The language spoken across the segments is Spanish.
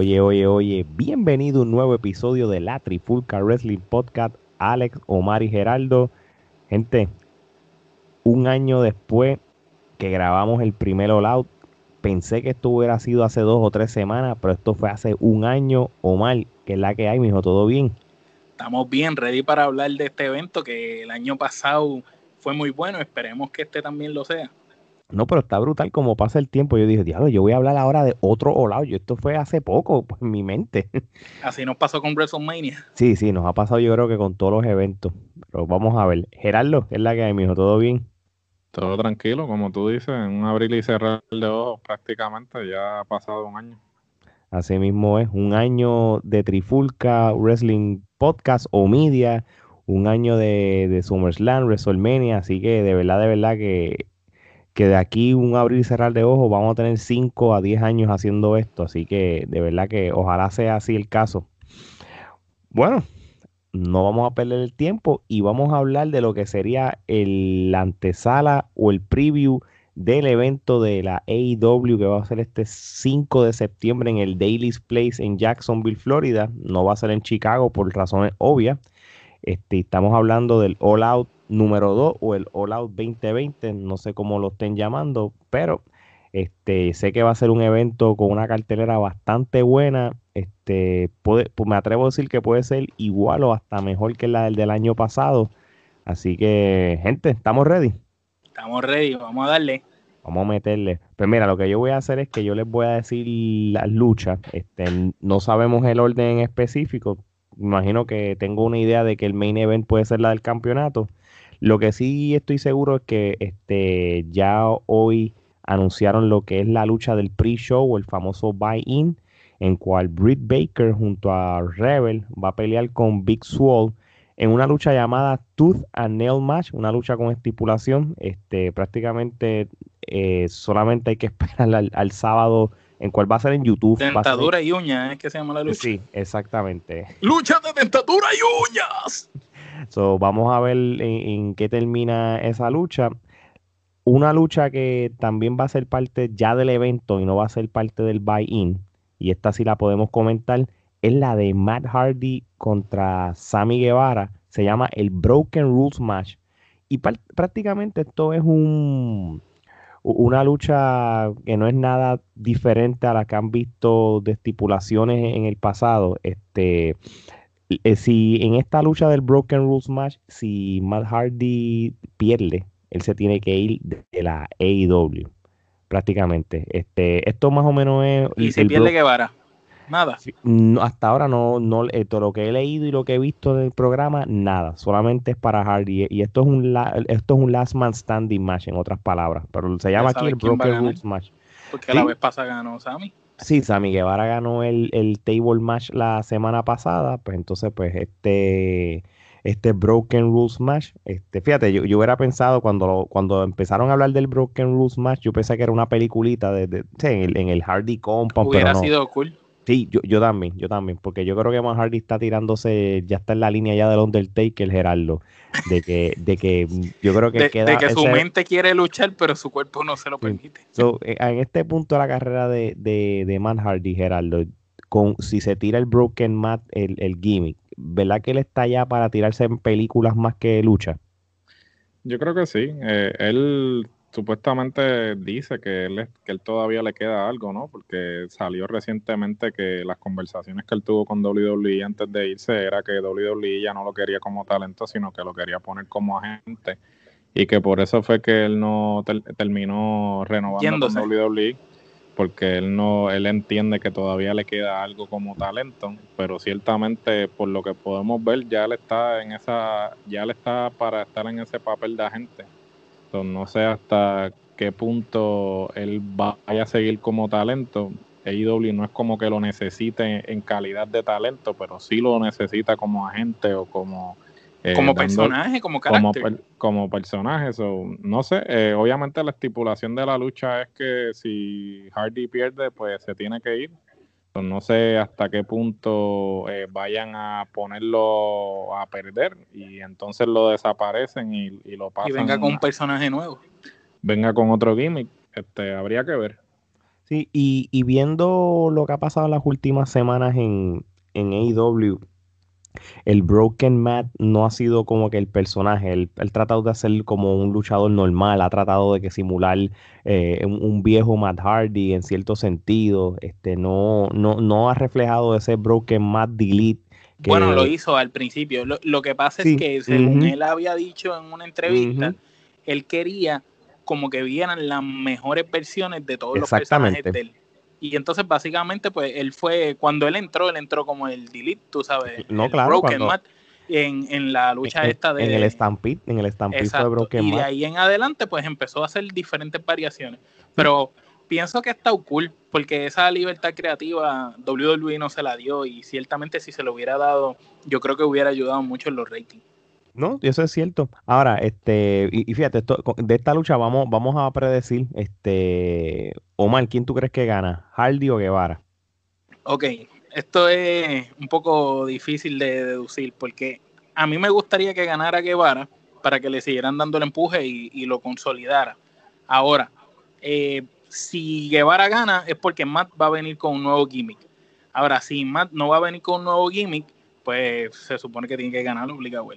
Oye, oye, oye, bienvenido a un nuevo episodio de la Trifulca Wrestling Podcast. Alex, Omar y Geraldo. Gente, un año después que grabamos el primer All Out, pensé que esto hubiera sido hace dos o tres semanas, pero esto fue hace un año. Omar, que es la que hay, mijo, ¿todo bien? Estamos bien, ready para hablar de este evento que el año pasado fue muy bueno. Esperemos que este también lo sea. No, pero está brutal como pasa el tiempo. Yo dije, diablo, yo voy a hablar ahora de otro All Yo esto fue hace poco pues, en mi mente. Así nos pasó con WrestleMania. Sí, sí, nos ha pasado yo creo que con todos los eventos. Pero vamos a ver. Gerardo, ¿qué es la que hay, mijo? ¿Todo bien? Todo tranquilo, como tú dices, en un abril y cerrar de ojos prácticamente ya ha pasado un año. Así mismo es, un año de Trifulca Wrestling Podcast o Media, un año de, de SummerSlam, WrestleMania, así que de verdad, de verdad que que de aquí un abrir y cerrar de ojos vamos a tener 5 a 10 años haciendo esto, así que de verdad que ojalá sea así el caso. Bueno, no vamos a perder el tiempo y vamos a hablar de lo que sería el antesala o el preview del evento de la AEW que va a ser este 5 de septiembre en el Daily's Place en Jacksonville, Florida. No va a ser en Chicago por razones obvias. Este, estamos hablando del All Out número 2 o el All Out 2020, no sé cómo lo estén llamando, pero este, sé que va a ser un evento con una cartelera bastante buena. Este, puede, pues me atrevo a decir que puede ser igual o hasta mejor que la del, del año pasado. Así que, gente, ¿estamos ready? Estamos ready, vamos a darle. Vamos a meterle. Pues mira, lo que yo voy a hacer es que yo les voy a decir las luchas. Este, no sabemos el orden en específico. Imagino que tengo una idea de que el main event puede ser la del campeonato. Lo que sí estoy seguro es que este, ya hoy anunciaron lo que es la lucha del pre-show, el famoso buy-in, en cual Britt Baker junto a Rebel va a pelear con Big Swole en una lucha llamada Tooth and Nail Match, una lucha con estipulación. Este, prácticamente eh, solamente hay que esperar al, sábado, en cual va a ser en YouTube. Dentadura y uñas, es que se llama la lucha. Sí, exactamente. Lucha de dentadura y uñas. So, vamos a ver en, qué termina esa lucha. Una lucha que también va a ser parte ya del evento y no va a ser parte del buy-in, y esta sí la podemos comentar, es la de Matt Hardy contra Sammy Guevara. Se llama el Broken Rules Match. Y prácticamente esto es un, una lucha que no es nada diferente a la que han visto de estipulaciones en el pasado. Este, eh, si en esta lucha del Broken Rules Match, si Matt Hardy pierde, él se tiene que ir de la AEW, prácticamente. Este, esto más o menos es. ¿Y si pierde Guevara? Nada. hasta ahora no, no todo lo que he leído y lo que he visto del programa, nada. Solamente es para Hardy. Y esto es un esto es un last man standing match, en otras palabras. Pero se llama aquí el Broken Rules Match. Porque la vez pasada ganó Sammy. Sí, Sammy Guevara ganó el, el table match la semana pasada, pues entonces pues este este Broken Rules Match. Este, fíjate, yo, yo hubiera pensado cuando, cuando empezaron a hablar del Broken Rules Match, yo pensé que era una peliculita de, en, el, Hardy Compound. Hubiera sido cool. Sí, yo, yo también, yo también, porque yo creo que Matt Hardy está tirándose, ya está en la línea ya del Undertaker, Gerardo, de que, de que yo creo que de, queda... De que su mente quiere luchar, pero su cuerpo no se lo permite. Eh, en este punto de la carrera de, de, de Matt Hardy, Gerardo, con, si se tira el Broken Mat, el, el gimmick, ¿verdad que él está ya para tirarse en películas más que lucha? Yo creo que sí. Eh, él supuestamente dice que él, que él todavía le queda algo, ¿no? Porque salió recientemente que las conversaciones que él tuvo con WWE antes de irse era que WWE ya no lo quería como talento, sino que lo quería poner como agente. Y que por eso fue que él no terminó renovando con WWE porque él no él entiende que todavía le queda algo como talento, pero ciertamente por lo que podemos ver ya él está en esa ya él está para estar en ese papel de agente no sé hasta qué punto él vaya a seguir como talento. AEW no es como que lo necesite en calidad de talento, pero sí lo necesita como agente o como... Eh, como personaje, como carácter. Como, personaje, no sé, eh, obviamente la estipulación de la lucha es que si Hardy pierde, pues se tiene que ir no sé hasta qué punto eh, vayan a ponerlo a perder y entonces lo desaparecen y, lo pasan. Y venga con un personaje nuevo. Venga con otro gimmick, este, habría que ver. Sí, y, y viendo lo que ha pasado en las últimas semanas en, en AEW, el Broken Matt no ha sido como que el personaje. Él, ha tratado de hacer como un luchador normal, ha tratado de que simular eh, un, viejo Matt Hardy en cierto sentido. Este, no, no, no ha reflejado ese Broken Matt Delete. Bueno, lo hizo al principio. Lo, que pasa es que, según él había dicho en una entrevista, él quería como que vieran las mejores versiones de todos los personajes de él. Y entonces básicamente pues él fue, cuando él entró, él entró como el delete, tú sabes, no, claro, Broken en, en, la lucha esta de... En el Stampede, en el Stampede de Broken Y de ahí en adelante pues empezó a hacer diferentes variaciones. Pero pienso que está cool, porque esa libertad creativa WWE no se la dio y ciertamente si se lo hubiera dado, yo creo que hubiera ayudado mucho en los ratings. No, eso es cierto. Ahora, este, y, fíjate, de esta lucha vamos, vamos a predecir, este, Omar, ¿quién tú crees que gana? ¿Hardy o Guevara? Ok, esto es un poco difícil de deducir porque a mí me gustaría que ganara Guevara para que le siguieran dando el empuje y, lo consolidara. Ahora, eh, si Guevara gana es porque Matt va a venir con un nuevo gimmick. Ahora, si Matt no va a venir con un nuevo gimmick, pues se supone que tiene que ganar obligado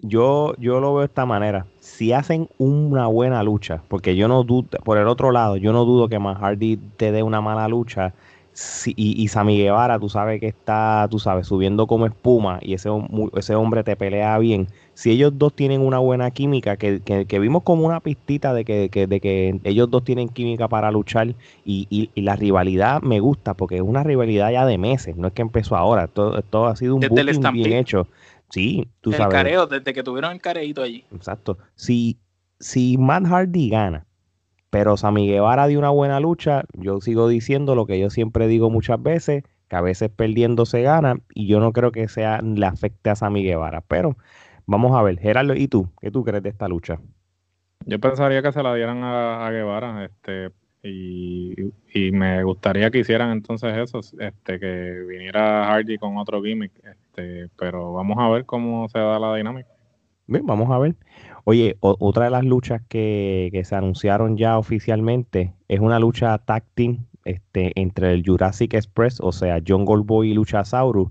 yo, yo lo veo de esta manera. Si hacen una buena lucha, porque yo no dudo, por el otro lado, yo no dudo que Matt Hardy te dé una mala lucha. y, y Sammy Guevara, tú sabes que está, tú sabes, subiendo como espuma y ese, ese hombre te pelea bien. Si ellos dos tienen una buena química, que, que, vimos como una pistita de que, de que ellos dos tienen química para luchar y, y, la rivalidad me gusta porque es una rivalidad ya de meses, no es que empezó ahora, todo, todo ha sido un booking bien hecho. Sí, tú sabes. El careo, desde que tuvieron el careito allí. Exacto. Si, si Matt Hardy gana, pero Sammy Guevara dio una buena lucha, yo sigo diciendo lo que yo siempre digo muchas veces, que a veces perdiendo se gana, y yo no creo que sea le afecte a Sammy Guevara. Pero vamos a ver, Gerardo, ¿y tú? ¿Qué tú crees de esta lucha? Yo pensaría que se la dieran a, a Guevara, este, y, me gustaría que hicieran entonces eso, este, que viniera Hardy con otro gimmick, este, pero vamos a ver cómo se da la dinámica. Bien, vamos a ver. Oye, otra de las luchas que, se anunciaron ya oficialmente es una lucha tag team este, entre el Jurassic Express, o sea, John Goldboy y Luchasaurus,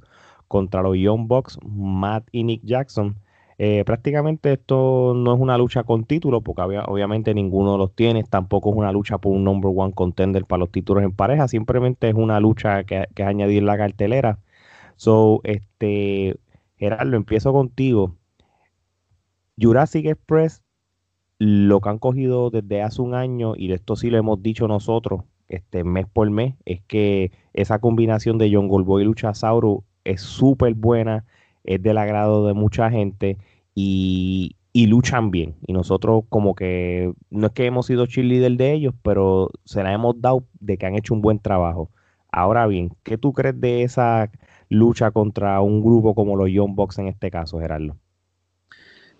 contra los Young Bucks, Matt y Nick Jackson eh, prácticamente esto no es una lucha con título, porque obviamente ninguno los tiene, tampoco es una lucha por un number one contender para los títulos en pareja, simplemente es una lucha que, que añadir la cartelera. So, este, Gerardo, empiezo contigo. Jurassic Express, lo que han cogido desde hace un año, y de esto sí lo hemos dicho nosotros, este mes por mes, es que esa combinación de John Goldboy y Luchasaurus es súper buena es del agrado de mucha gente y, luchan bien. Y nosotros como que no es que hemos sido cheerleader de ellos, pero se la hemos dado de que han hecho un buen trabajo. Ahora bien, ¿qué tú crees de esa lucha contra un grupo como los Young Bucks en este caso, Gerardo?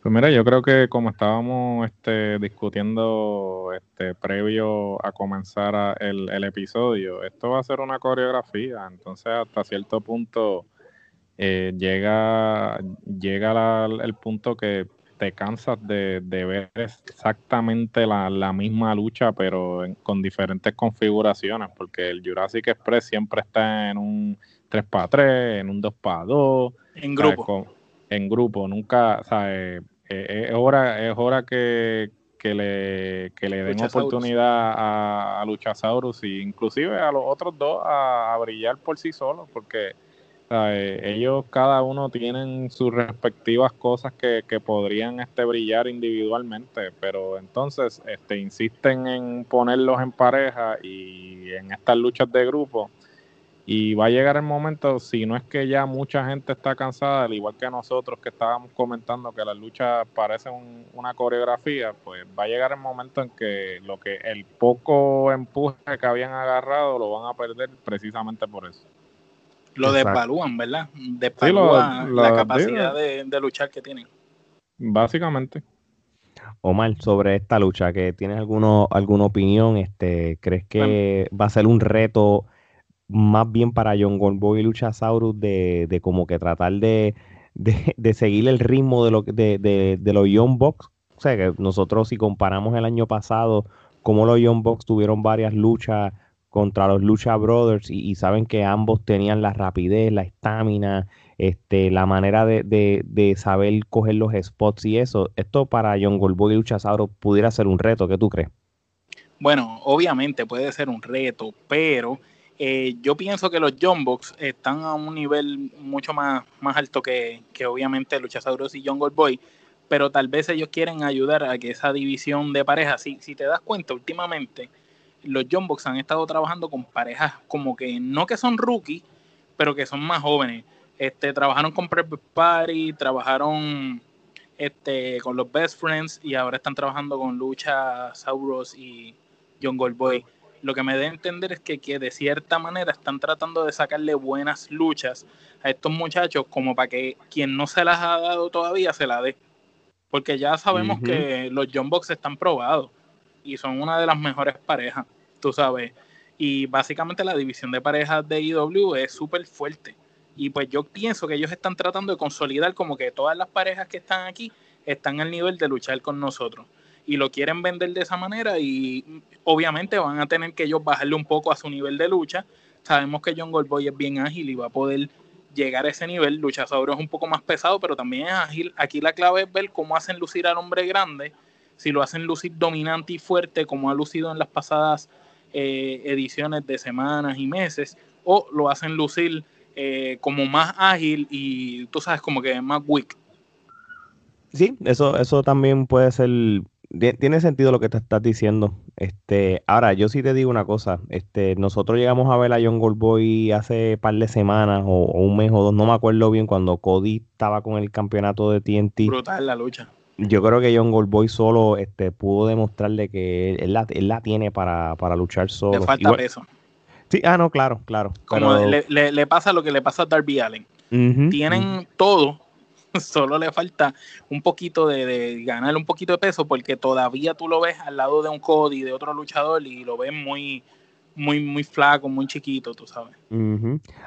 Pues mira, yo creo que como estábamos este, discutiendo este, previo a comenzar el, el, episodio, esto va a ser una coreografía, entonces hasta cierto punto eh, llega, llega el punto que te cansas de, ver exactamente la, misma lucha, pero con diferentes configuraciones, porque el Jurassic Express siempre está en un 3 para 3, en un 2 para 2. En grupo. en grupo, nunca, o es, hora, es hora que, le, le den oportunidad a, a Luchasaurus y inclusive a los otros dos a brillar por sí solos, porque ellos cada uno tienen sus respectivas cosas que, podrían este, brillar individualmente, pero entonces este, insisten en ponerlos en pareja y en estas luchas de grupo. Y va a llegar el momento, si no es que ya mucha gente está cansada, al igual que nosotros que estábamos comentando que las luchas parecen una coreografía, pues va a llegar el momento en que lo que el poco empuje que habían agarrado lo van a perder precisamente por eso lo desvalúan, ¿verdad? Desvalúan la capacidad de, luchar que tienen. Básicamente. Omar, sobre esta lucha, que tienes alguno, alguna opinión, este, ¿crees que va a ser un reto más bien para John Goldboy y Luchasaurus de, de como que tratar de, de, seguir el ritmo de, lo, de, de, de los Young Bucks? O sea, que nosotros si comparamos el año pasado, como los Young Bucks tuvieron varias luchas contra los Lucha Brothers y, saben que ambos tenían la rapidez, la estamina, este, la manera de, de, saber coger los spots y eso. Esto para John Goldboy y Lucha Sauro pudiera ser un reto, ¿qué tú crees? Bueno, obviamente puede ser un reto, pero eh, yo pienso que los John Box están a un nivel mucho más, más alto que, que obviamente Luchasauros y John Goldboy, pero tal vez ellos quieren ayudar a que esa división de parejas, si, si te das cuenta últimamente, los John Box han estado trabajando con parejas como que no que son rookies, pero que son más jóvenes. Este, trabajaron con Prep Party, trabajaron este, con los Best Friends y ahora están trabajando con Lucha Sauros y John Goldboy lo que me da a entender es que, de cierta manera están tratando de sacarle buenas luchas a estos muchachos como para que quien no se las ha dado todavía se la dé. Porque ya sabemos que los John Box están probados y son una de las mejores parejas, tú sabes. Y básicamente la división de parejas de IW es súper fuerte. Y pues yo pienso que ellos están tratando de consolidar como que todas las parejas que están aquí están al nivel de luchar con nosotros y lo quieren vender de esa manera y obviamente van a tener que ellos bajarle un poco a su nivel de lucha. Sabemos que John Goldboy es bien ágil y va a poder llegar a ese nivel. Luchasauro es un poco más pesado, pero también es ágil. Aquí la clave es ver cómo hacen lucir al hombre grande, si lo hacen lucir dominante y fuerte, como ha lucido en las pasadas eh, ediciones de semanas y meses, o lo hacen lucir eh, como más ágil y tú sabes, como que más weak. Sí, eso, eso también puede ser tiene sentido lo que te estás diciendo. Este, ahora, yo sí te digo una cosa. Este, nosotros llegamos a ver a John Goldboy hace par de semanas o, un mes o dos, no me acuerdo bien, cuando Cody estaba con el campeonato de TNT. Brutal la lucha. Yo creo que John Goldboy solo este, pudo demostrarle que él, la, tiene para, luchar solo. Le falta peso. Sí, ah, no, claro, claro. Como le, pasa lo que le pasa a Darby Allen. Tienen todo solo le falta un poquito de, ganar un poquito de peso porque todavía tú lo ves al lado de un Cody, de otro luchador y lo ves muy, muy, muy flaco, muy chiquito, tú sabes.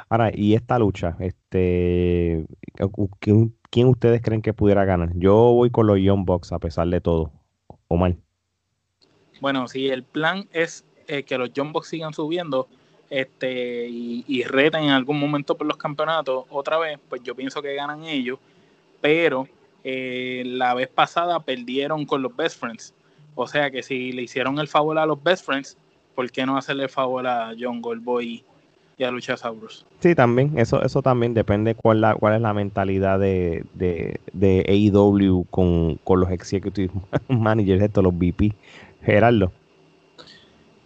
Ahora, y esta lucha, este, ¿quién ustedes creen que pudiera ganar? Yo voy con los Young Bucks a pesar de todo, o mal. Bueno, si el plan es eh, que los Young Bucks sigan subiendo, este y, y reten en algún momento por los campeonatos otra vez, pues yo pienso que ganan ellos pero eh, la vez pasada perdieron con los Best Friends. O sea que si le hicieron el favor a los Best Friends, ¿por qué no hacerle el favor a John Goldboy y a Luchasaurus? Sí, también, eso, eso también depende cuál, la, cuál es la mentalidad de, de, AEW con, los executive managers, estos, los VP. Gerardo.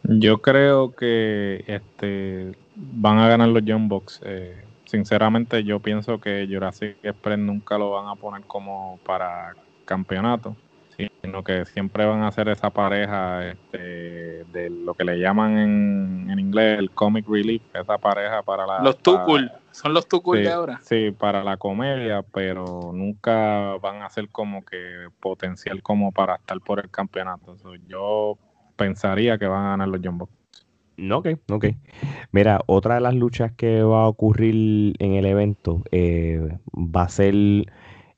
Yo creo que este van a ganar los John Box. Eh, sinceramente yo pienso que Jurassic Express nunca lo van a poner como para campeonato, sino que siempre van a hacer esa pareja este, de lo que le llaman en, inglés el comic relief, esa pareja para la... Los Tukul, son los Tukul de ahora. Sí, para la comedia, pero nunca van a ser como que potencial como para estar por el campeonato. yo pensaría que van a ganar los Jumbo. Ok, ok. Mira, otra de las luchas que va a ocurrir en el evento eh, va a ser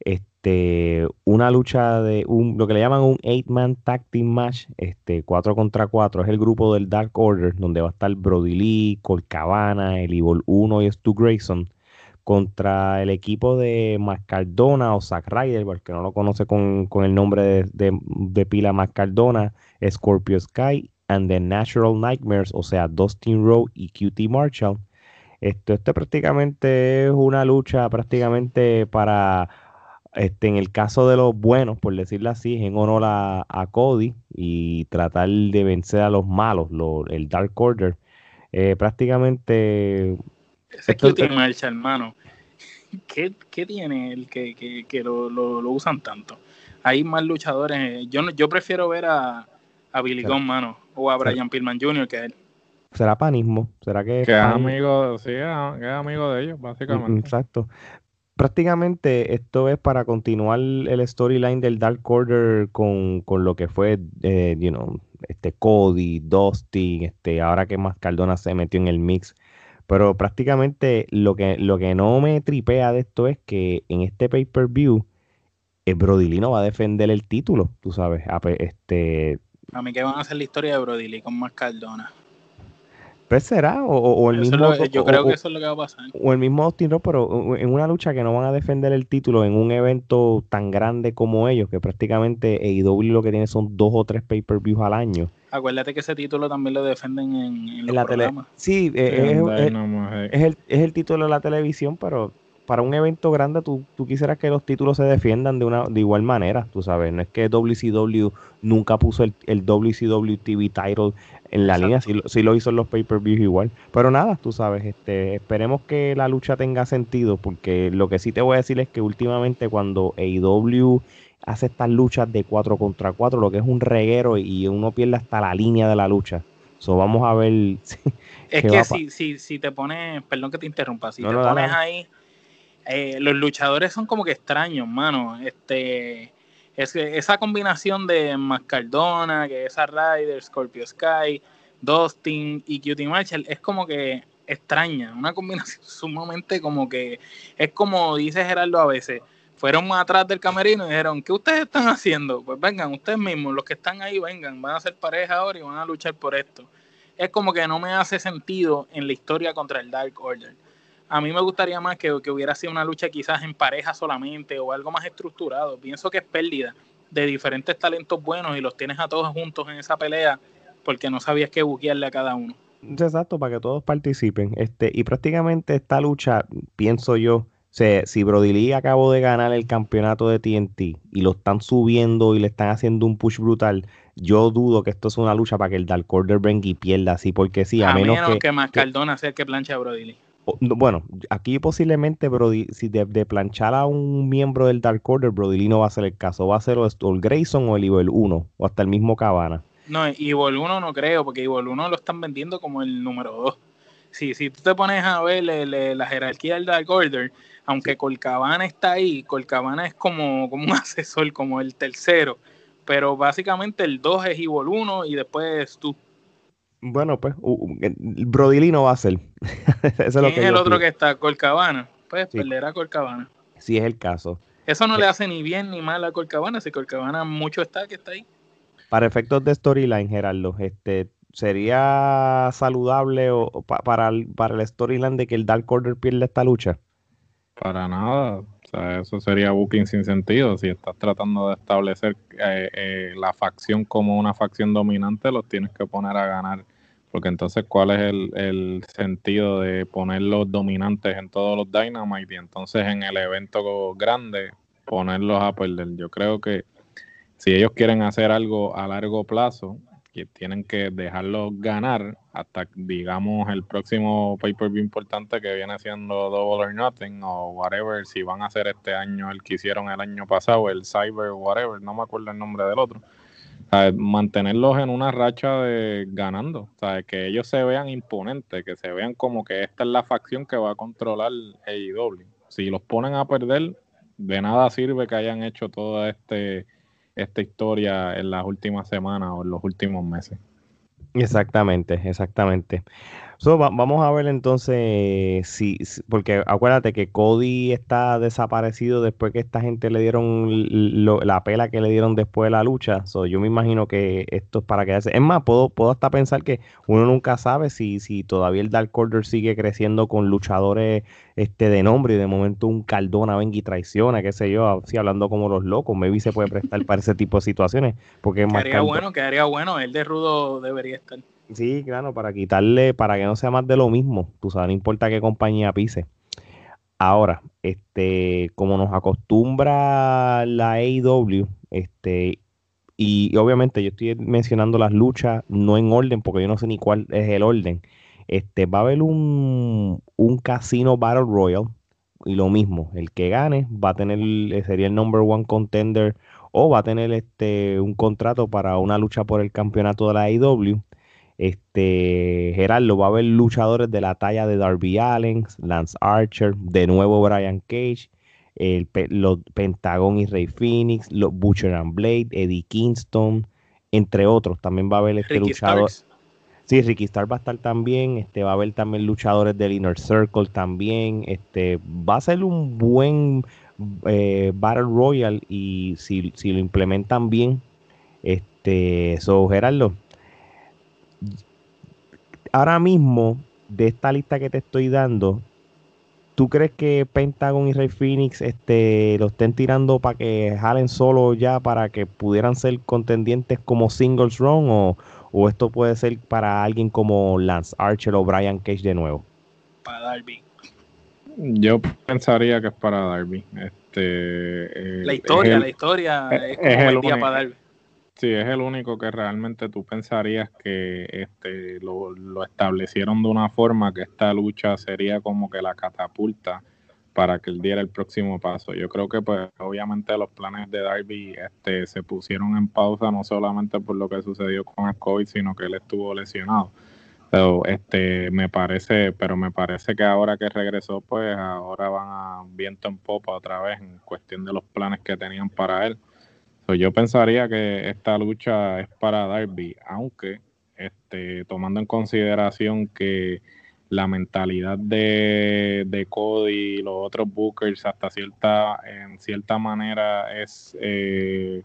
este, una lucha de un, lo que le llaman un eight-man tag team match, este, 4 contra 4. Es el grupo del Dark Order, donde va a estar Brody Lee, Colt Cabana, el Evil 1 y Stu Grayson contra el equipo de Mascardona o Zack Ryder, porque no lo conoce con, el nombre de, de, de pila Mascardona, Scorpio Sky and the Natural Nightmares, o sea, Dustin Rowe y QT Marshall. Esto, esto prácticamente es una lucha prácticamente para, este, en el caso de los buenos, por decirlo así, en honor a, Cody y tratar de vencer a los malos, el Dark Order. Eh, prácticamente... Ese QT Marshall, hermano. ¿Qué, tiene el que, que, lo, lo, usan tanto? Hay más luchadores. Yo, yo prefiero ver a, a Billy Gunn, mano, o a Brian Pillman Jr. que él. ¿Será panismo? ¿Será que, que es amigo, sí, que es amigo de ellos, básicamente? Exacto. Prácticamente esto es para continuar el storyline del Dark Order con, lo que fue, eh, you know, este Cody, Dusty, este, ahora que más Cardona se metió en el mix. Pero prácticamente lo que, lo que no me tripea de esto es que en este pay-per-view, el eh, Brody va a defender el título, tú sabes. Este, a mí que van a hacer la historia de Brody Lee con más Cardona. Pues será, o, el mismo. yo creo que eso es lo que va a pasar. O el mismo Austin Rose, pero en una lucha que no van a defender el título en un evento tan grande como ellos, que prácticamente AEW lo que tiene son dos o tres pay-per-views al año. Acuérdate que ese título también lo defienden en, la tele. Sí, es, el, es el título de la televisión, pero para un evento grande tú, tú, quisieras que los títulos se defiendan de una de igual manera, tú sabes, no es que WCW nunca puso el, el WCW TV title en la línea, sí, lo hizo en los pay-per-views igual, pero nada, tú sabes, este, esperemos que la lucha tenga sentido, porque lo que sí te voy a decir es que últimamente cuando AEW hace estas luchas de 4 contra 4, lo que es un reguero y uno pierde hasta la línea de la lucha. So, vamos a ver. es que si, si, si te pones, perdón que te interrumpa, si te pones ahí eh, los luchadores son como que extraños, mano. Este, es esa combinación de Mascardona, que es a Ryder, Scorpio Sky, Dustin y Cutie Marshall es como que extraña, una combinación sumamente como que es como dice Gerardo a veces. Fueron más atrás del camerino y dijeron, ¿qué ustedes están haciendo? Pues vengan, ustedes mismos, los que están ahí, vengan, van a ser pareja ahora y van a luchar por esto. Es como que no me hace sentido en la historia contra el Dark Order a mí me gustaría más que, hubiera sido una lucha quizás en pareja solamente o algo más estructurado. Pienso que es pérdida de diferentes talentos buenos y los tienes a todos juntos en esa pelea porque no sabías qué buquearle a cada uno. Exacto, para que todos participen. Este, y prácticamente esta lucha, pienso yo, si Brody Lee acabó de ganar el campeonato de TNT y lo están subiendo y le están haciendo un push brutal, yo dudo que esto es una lucha para que el Dark Order venga y pierda así, porque sí, a, menos, que, que sea el que plancha a Brody Lee bueno, aquí posiblemente Brody, si de, planchar a un miembro del Dark Order, Brody Lee no va a ser el caso, va a ser o, el Grayson o el Evil 1, o hasta el mismo Cabana. No, Evil 1 no creo, porque Evil 1 lo están vendiendo como el número 2. Sí, si tú te pones a ver la jerarquía del Dark Order, aunque Colcabana está ahí, Colcabana es como, como un asesor, como el tercero, pero básicamente el 2 es Evil 1 y después tú bueno, pues Brody no va a ser. es ¿Quién es, el otro que está? Colcabana. Pues sí. perderá Colcabana. Sí, es el caso. Eso no le hace ni bien ni mal a Colcabana, si Colcabana mucho está que está ahí. Para efectos de storyline, Gerardo, este, ¿sería saludable o, para, el, para el storyline de que el Dark Order pierda esta lucha? Para nada. Eso sería booking sin sentido. Si estás tratando de establecer eh, eh, la facción como una facción dominante, los tienes que poner a ganar porque entonces, ¿cuál es el, sentido de poner los dominantes en todos los Dynamite y entonces en el evento grande ponerlos a perder? Yo creo que si ellos quieren hacer algo a largo plazo, que tienen que dejarlos ganar hasta, digamos, el próximo pay-per-view importante que viene siendo Double or Nothing o whatever, si van a hacer este año el que hicieron el año pasado, el Cyber, whatever, no me acuerdo el nombre del otro mantenerlos en una racha de ganando, sea, que ellos se vean imponentes, que se vean como que esta es la facción que va a controlar AEW. Si los ponen a perder, de nada sirve que hayan hecho toda este, esta historia en las últimas semanas o en los últimos meses. Exactamente, exactamente vamos a ver entonces si, porque acuérdate que Cody está desaparecido después que esta gente le dieron la pela que le dieron después de la lucha. yo me imagino que esto es para quedarse. Es más, puedo, puedo hasta pensar que uno nunca sabe si, si todavía el Dark Order sigue creciendo con luchadores este de nombre y de momento un Cardona venga y traiciona, qué sé yo, así hablando como los locos. Maybe se puede prestar para ese tipo de situaciones. Porque quedaría bueno, quedaría bueno. El de Rudo debería estar. Sí, claro, para quitarle, para que no sea más de lo mismo, tú sabes, no importa qué compañía pise. Ahora, este, como nos acostumbra la AEW, este, y, obviamente yo estoy mencionando las luchas no en orden, porque yo no sé ni cuál es el orden. Este, va a haber un, un casino Battle Royal, y lo mismo, el que gane va a tener, sería el number one contender, o va a tener este un contrato para una lucha por el campeonato de la AEW este, Gerardo, va a haber luchadores de la talla de Darby Allen, Lance Archer, de nuevo Brian Cage, el, los Pentagon y Rey Phoenix, los Butcher and Blade, Eddie Kingston, entre otros. También va a haber este luchador. Sí, Ricky Star va a estar también. Este, va a haber también luchadores del Inner Circle también. Este, va a ser un buen eh, Battle Royal y si, si, lo implementan bien. Este, so, Gerardo, ahora mismo, de esta lista que te estoy dando, ¿tú crees que Pentagon y Rey Phoenix este, lo estén tirando para que jalen solo ya para que pudieran ser contendientes como singles run o, o esto puede ser para alguien como Lance Archer o Brian Cage de nuevo? Para Darby. Yo pensaría que es para Darby. Este, eh, la historia, la historia es, como el, día para Darby. Sí, es el único que realmente tú pensarías que este, lo, lo, establecieron de una forma que esta lucha sería como que la catapulta para que él diera el próximo paso. Yo creo que pues obviamente los planes de Darby este, se pusieron en pausa no solamente por lo que sucedió con el COVID, sino que él estuvo lesionado. Pero este me parece, pero me parece que ahora que regresó, pues ahora van a viento en popa otra vez en cuestión de los planes que tenían para él. Yo pensaría que esta lucha es para Darby, aunque este, tomando en consideración que la mentalidad de, de Cody y los otros Bookers hasta cierta, en cierta manera es eh,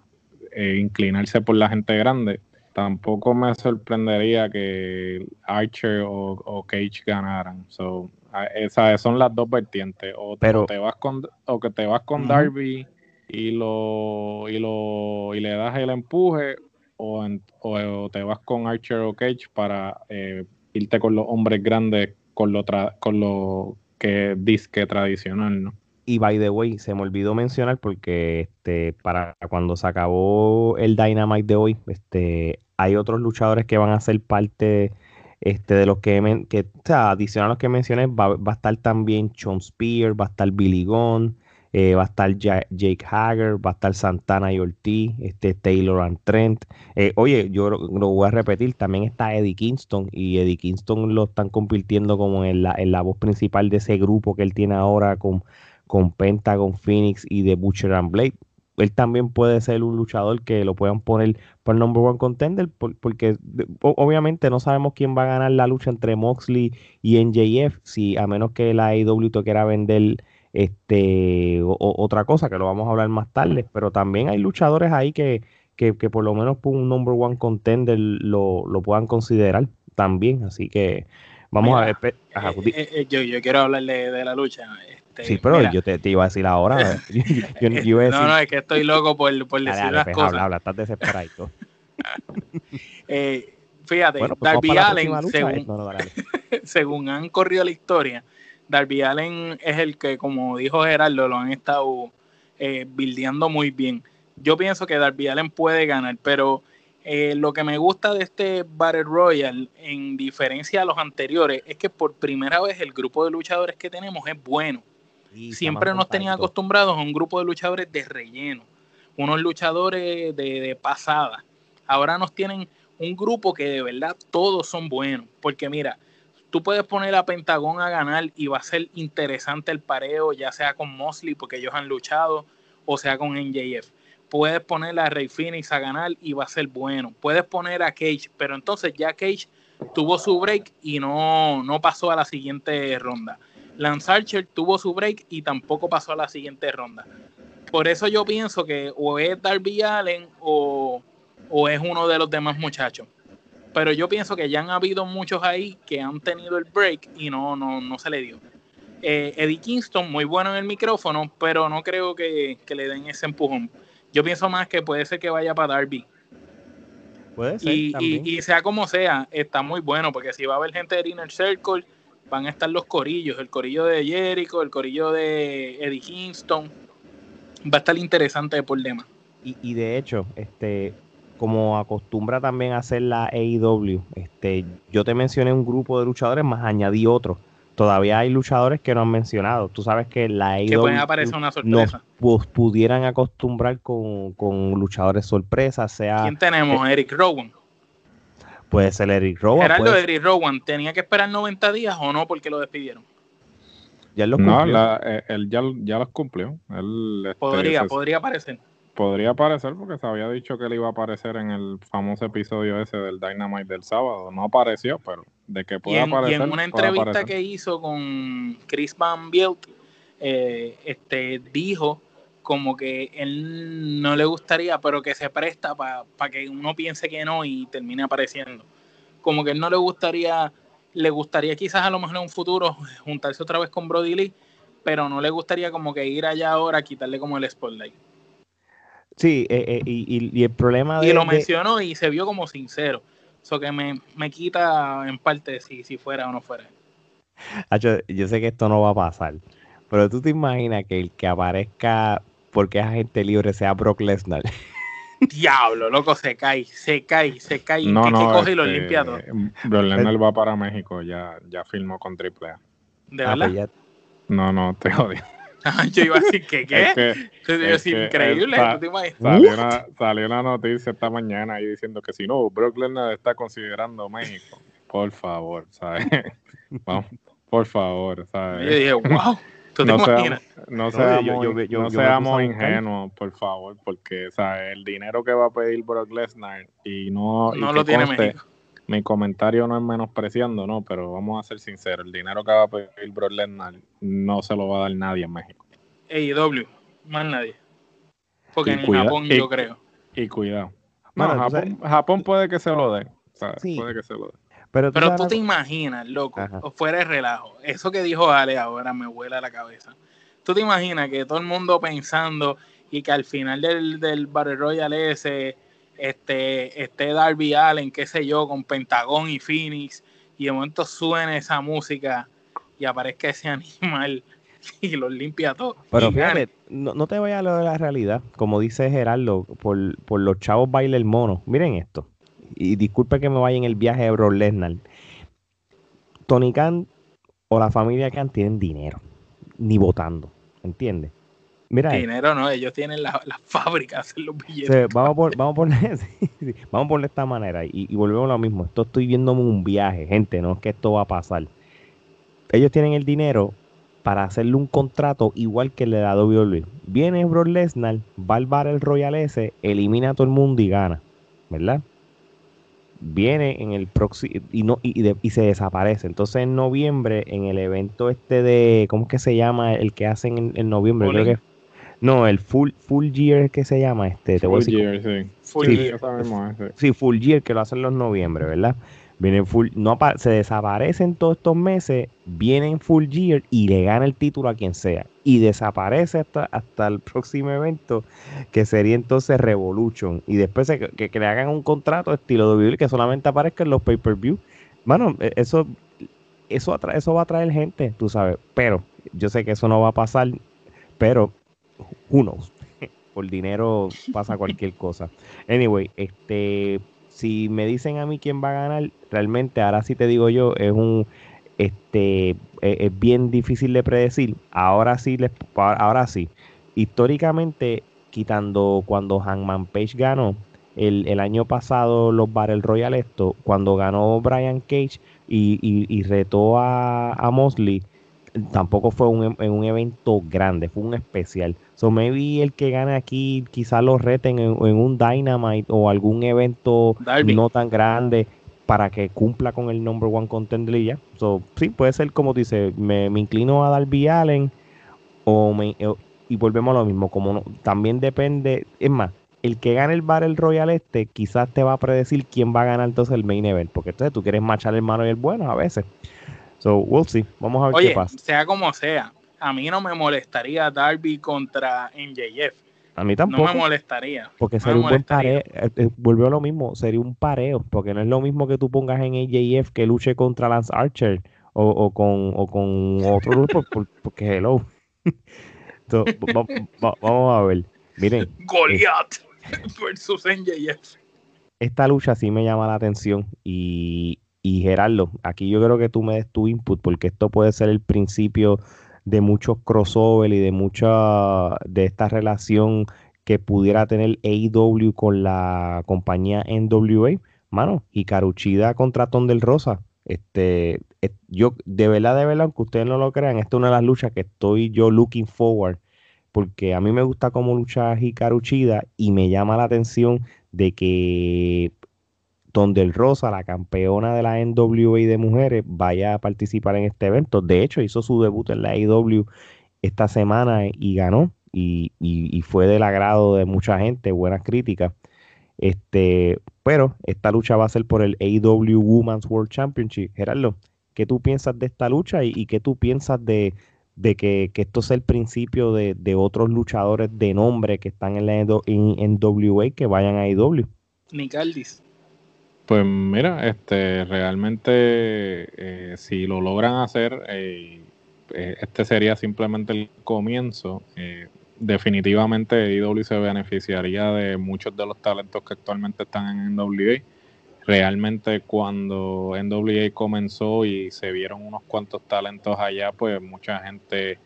eh, inclinarse por la gente grande tampoco me sorprendería que Archer o, Cage ganaran. So, esas son las dos vertientes. O, te vas con, o que te vas con Darby y lo, y lo y le das el empuje, o, o, te vas con Archer o Cage para eh, irte con los hombres grandes, con lo, con lo que disque tradicional, ¿no? Y by the way, se me olvidó mencionar porque este, para cuando se acabó el Dynamite de hoy, este, hay otros luchadores que van a ser parte este, de los que, que o sea, adicional a los que mencioné, va, a estar también Sean Spear, va a estar Billy Gunn, eh, va a estar Jake Hager, va a estar Santana y Ortiz, este, Taylor and Trent. Eh, oye, yo lo, voy a repetir, también está Eddie Kingston y Eddie Kingston lo están convirtiendo como en la, en la voz principal de ese grupo que él tiene ahora con con Pentagon, Phoenix y The Butcher and Blade. Él también puede ser un luchador que lo puedan poner por number one contender, porque obviamente no sabemos quién va a ganar la lucha entre Moxley y NJF, si a menos que la AEW quiera vender este otra cosa, que lo vamos a hablar más tarde, pero también hay luchadores ahí que, que, por lo menos por un number one contender lo, lo puedan considerar también, así que vamos a ver. Eh, eh, eh, yo, yo, quiero hablarle de la lucha. Este, sí, pero yo te, iba a decir ahora. no, no, es que estoy loco por, por decir las pues, cosas. Habla, habla, estás desesperado. eh, fíjate, pues Darby Allen, según, según, han corrido la historia, Darby Allen es el que, como dijo Gerardo, lo han estado eh, bildeando muy bien. Yo pienso que Darby Allen puede ganar, pero eh, lo que me gusta de este Battle Royal, en diferencia a los anteriores, es que por primera vez el grupo de luchadores que tenemos es bueno. Siempre nos tenían acostumbrados a un grupo de luchadores de relleno, unos luchadores de, pasada. Ahora nos tienen un grupo que de verdad todos son buenos, porque mira, tú puedes poner a Pentagón a ganar y va a ser interesante el pareo, ya sea con Mosley, porque ellos han luchado, o sea con NJF. Puedes poner a Rey Phoenix a ganar y va a ser bueno. Puedes poner a Cage, pero entonces ya Cage tuvo su break y no, no pasó a la siguiente ronda. Lance Archer tuvo su break y tampoco pasó a la siguiente ronda. Por eso yo pienso que o es Darby Allen o, es uno de los demás muchachos. Pero yo pienso que ya han habido muchos ahí que han tenido el break y no, no, no se le dio. Eh, Eddie Kingston, muy bueno en el micrófono, pero no creo que, le den ese empujón. Yo pienso más que puede ser que vaya para Darby. Puede ser. Y, y, sea como sea, está muy bueno, porque si va a haber gente de Inner Circle, van a estar los corillos, el corillo de Jericho, el corillo de Eddie Kingston. Va a estar interesante por problema. Y, y de hecho, este, como acostumbra también a hacer la AEW, este, yo te mencioné un grupo de luchadores, más añadí otro. Todavía hay luchadores que no han mencionado. Tú sabes que la AEW que pueden aparecer una sorpresa. nos pudieran acostumbrar con, con luchadores sorpresas, sea... ¿Quién tenemos? Eh, Eric Rowan. Puede ser Eric Rowan. Gerardo Eric Rowan, ¿tenía que esperar 90 días o no porque lo despidieron? Ya lo cumplió. No, eh, él ya, ya los cumplió. Este, podría, podría aparecer. Podría aparecer porque se había dicho que él iba a aparecer en el famoso episodio ese del Dynamite del sábado. No apareció, pero de que pueda aparecer. Y en una entrevista que hizo con Chris Van Bielt, eh, este, dijo como que él no le gustaría, pero que se presta para que uno piense que no y termine apareciendo. Como que él no le gustaría le gustaría quizás a lo mejor en un futuro juntarse otra vez con Brody Lee, pero no le gustaría como que ir allá ahora a quitarle como el spotlight. Sí, eh, eh, y, el problema de... Y lo mencionó y se vio como sincero. Eso que me, quita en parte si, si fuera o no fuera. yo sé que esto no va a pasar, pero tú te imaginas que el que aparezca porque es agente libre sea Brock Lesnar. Diablo, loco, se cae, se cae, se cae. No, no, que coge y lo este, limpia todo. Brock Lesnar va para México, ya, ya firmó con AAA. ¿De ah, verdad? Pues no, no, te odio. Yo iba a decir que qué. Es, increíble. salió, una, salió, una, noticia esta mañana ahí diciendo que si no, Brock Lesnar está considerando México. Por favor, ¿sabes? Vamos, por favor, ¿sabes? Yo dije, wow. ¿Tú no, seamos, no seamos, ingenuos, por favor, porque ¿sabes? el dinero que va a pedir Brock Lesnar y no, no lo tiene México mi comentario no es menospreciando, no, pero vamos a ser sinceros, el dinero que va a pedir Brock Lesnar no se lo va a dar nadie en México. AEW, más nadie. Porque en Japón yo creo. Y cuidado. Bueno, Japón, puede que se lo dé. Puede que se lo dé. Pero, tú, te imaginas, loco, fuera de relajo, eso que dijo Ale ahora me vuela la cabeza. Tú te imaginas que todo el mundo pensando y que al final del, del Battle Royale ese este, este Darby Allen, qué sé yo, con Pentagón y Phoenix, y de momento suene esa música y aparezca ese animal y los limpia todo. Pero fíjate, no, te vayas a lo de la realidad, como dice Gerardo, por, los chavos baila el mono. Miren esto, y disculpe que me vaya en el viaje de Bro Lesnar. Tony Khan o la familia Khan tienen dinero, ni votando, ¿entiendes? Mira, dinero no, ellos tienen las la fábricas, los billetes. vamos, por, vamos, por, vamos por de esta manera y, volvemos a lo mismo. Esto estoy viendo un viaje, gente, no es que esto va a pasar. Ellos tienen el dinero para hacerle un contrato igual que el de la WWE. Viene Brock Lesnar, va al bar el Royal S, elimina a todo el mundo y gana, ¿verdad? Viene en el próximo y no y, y, se desaparece. Entonces en noviembre en el evento este de ¿cómo es que se llama el que hacen en, noviembre? Creo que no, el Full, full Year que se llama este. full Year, sí. Full Year. Sí, Full Year que lo hacen los noviembre, ¿verdad? Vienen full, no se desaparecen todos estos meses, vienen Full Year y le gana el título a quien sea. Y desaparece hasta, hasta el próximo evento, que sería entonces Revolution. Y después que, le hagan un contrato estilo de que solamente aparezca en los pay-per-view. Bueno, e, eso, eso, eso va a traer gente, tú sabes. Pero yo sé que eso no va a pasar. Pero uno Por dinero pasa cualquier cosa. Anyway, este, si me dicen a mí quién va a ganar, realmente ahora sí te digo yo, es un, este, e, es, bien difícil de predecir. Ahora sí, les, ahora sí. Históricamente, quitando cuando Hangman Page ganó, el, año pasado los Battle Royale esto, cuando ganó Brian Cage y, retó a, a Mosley, tampoco fue un, un evento grande, fue un especial. So maybe el que gane aquí quizás lo reten en, un Dynamite o algún evento no tan grande para que cumpla con el number one contender ya. So, sí, puede ser como dice, me, me inclino a Darby Allen o me, y volvemos a lo mismo, como también depende, es más, el que gane el Battle Royal este quizás te va a predecir quién va a ganar entonces el main event, porque entonces tú quieres machar el malo y el bueno a veces. So, we'll see. Vamos a ver qué pasa. Sea como sea, a mí no me molestaría Darby contra NJF. A mí tampoco. No me molestaría. Porque sería un buen pareo. Eh, eh, volvió a lo mismo. Sería un pareo. Porque no es lo mismo que tú pongas en NJF que luche contra Lance Archer o, con, o con otro grupo. porque hello. vamos a ver. Miren. Goliath versus NJF. Esta lucha sí me llama la atención. Y, y Gerardo, aquí yo creo que tú me des tu input porque esto puede ser el principio de muchos crossover y de mucha de esta relación que pudiera tener AEW con la compañía NWA, mano, y Caruchida contra Ton del Rosa. Este, yo de verdad, de verdad, aunque ustedes no lo crean, esta es una de las luchas que estoy yo looking forward, porque a mí me gusta cómo lucha Hikaru Chida y me llama la atención de que donde Rosa, la campeona de la NWA de mujeres, vaya a participar en este evento. De hecho, hizo su debut en la AEW esta semana y ganó. Y, fue del agrado de mucha gente, buenas críticas. Este, pero esta lucha va a ser por el AEW Women's World Championship. Gerardo, ¿Qué tú piensas de esta lucha y, qué tú piensas de, que, esto sea el principio de, otros luchadores de nombre que están en la en, WA que vayan a IW? Pues mira, este realmente eh, si lo logran hacer, eh, eh, este sería simplemente el comienzo. definitivamente IW se beneficiaría de muchos de los talentos que actualmente están en NWA realmente cuando NWA comenzó y se vieron unos cuantos talentos allá, pues mucha gente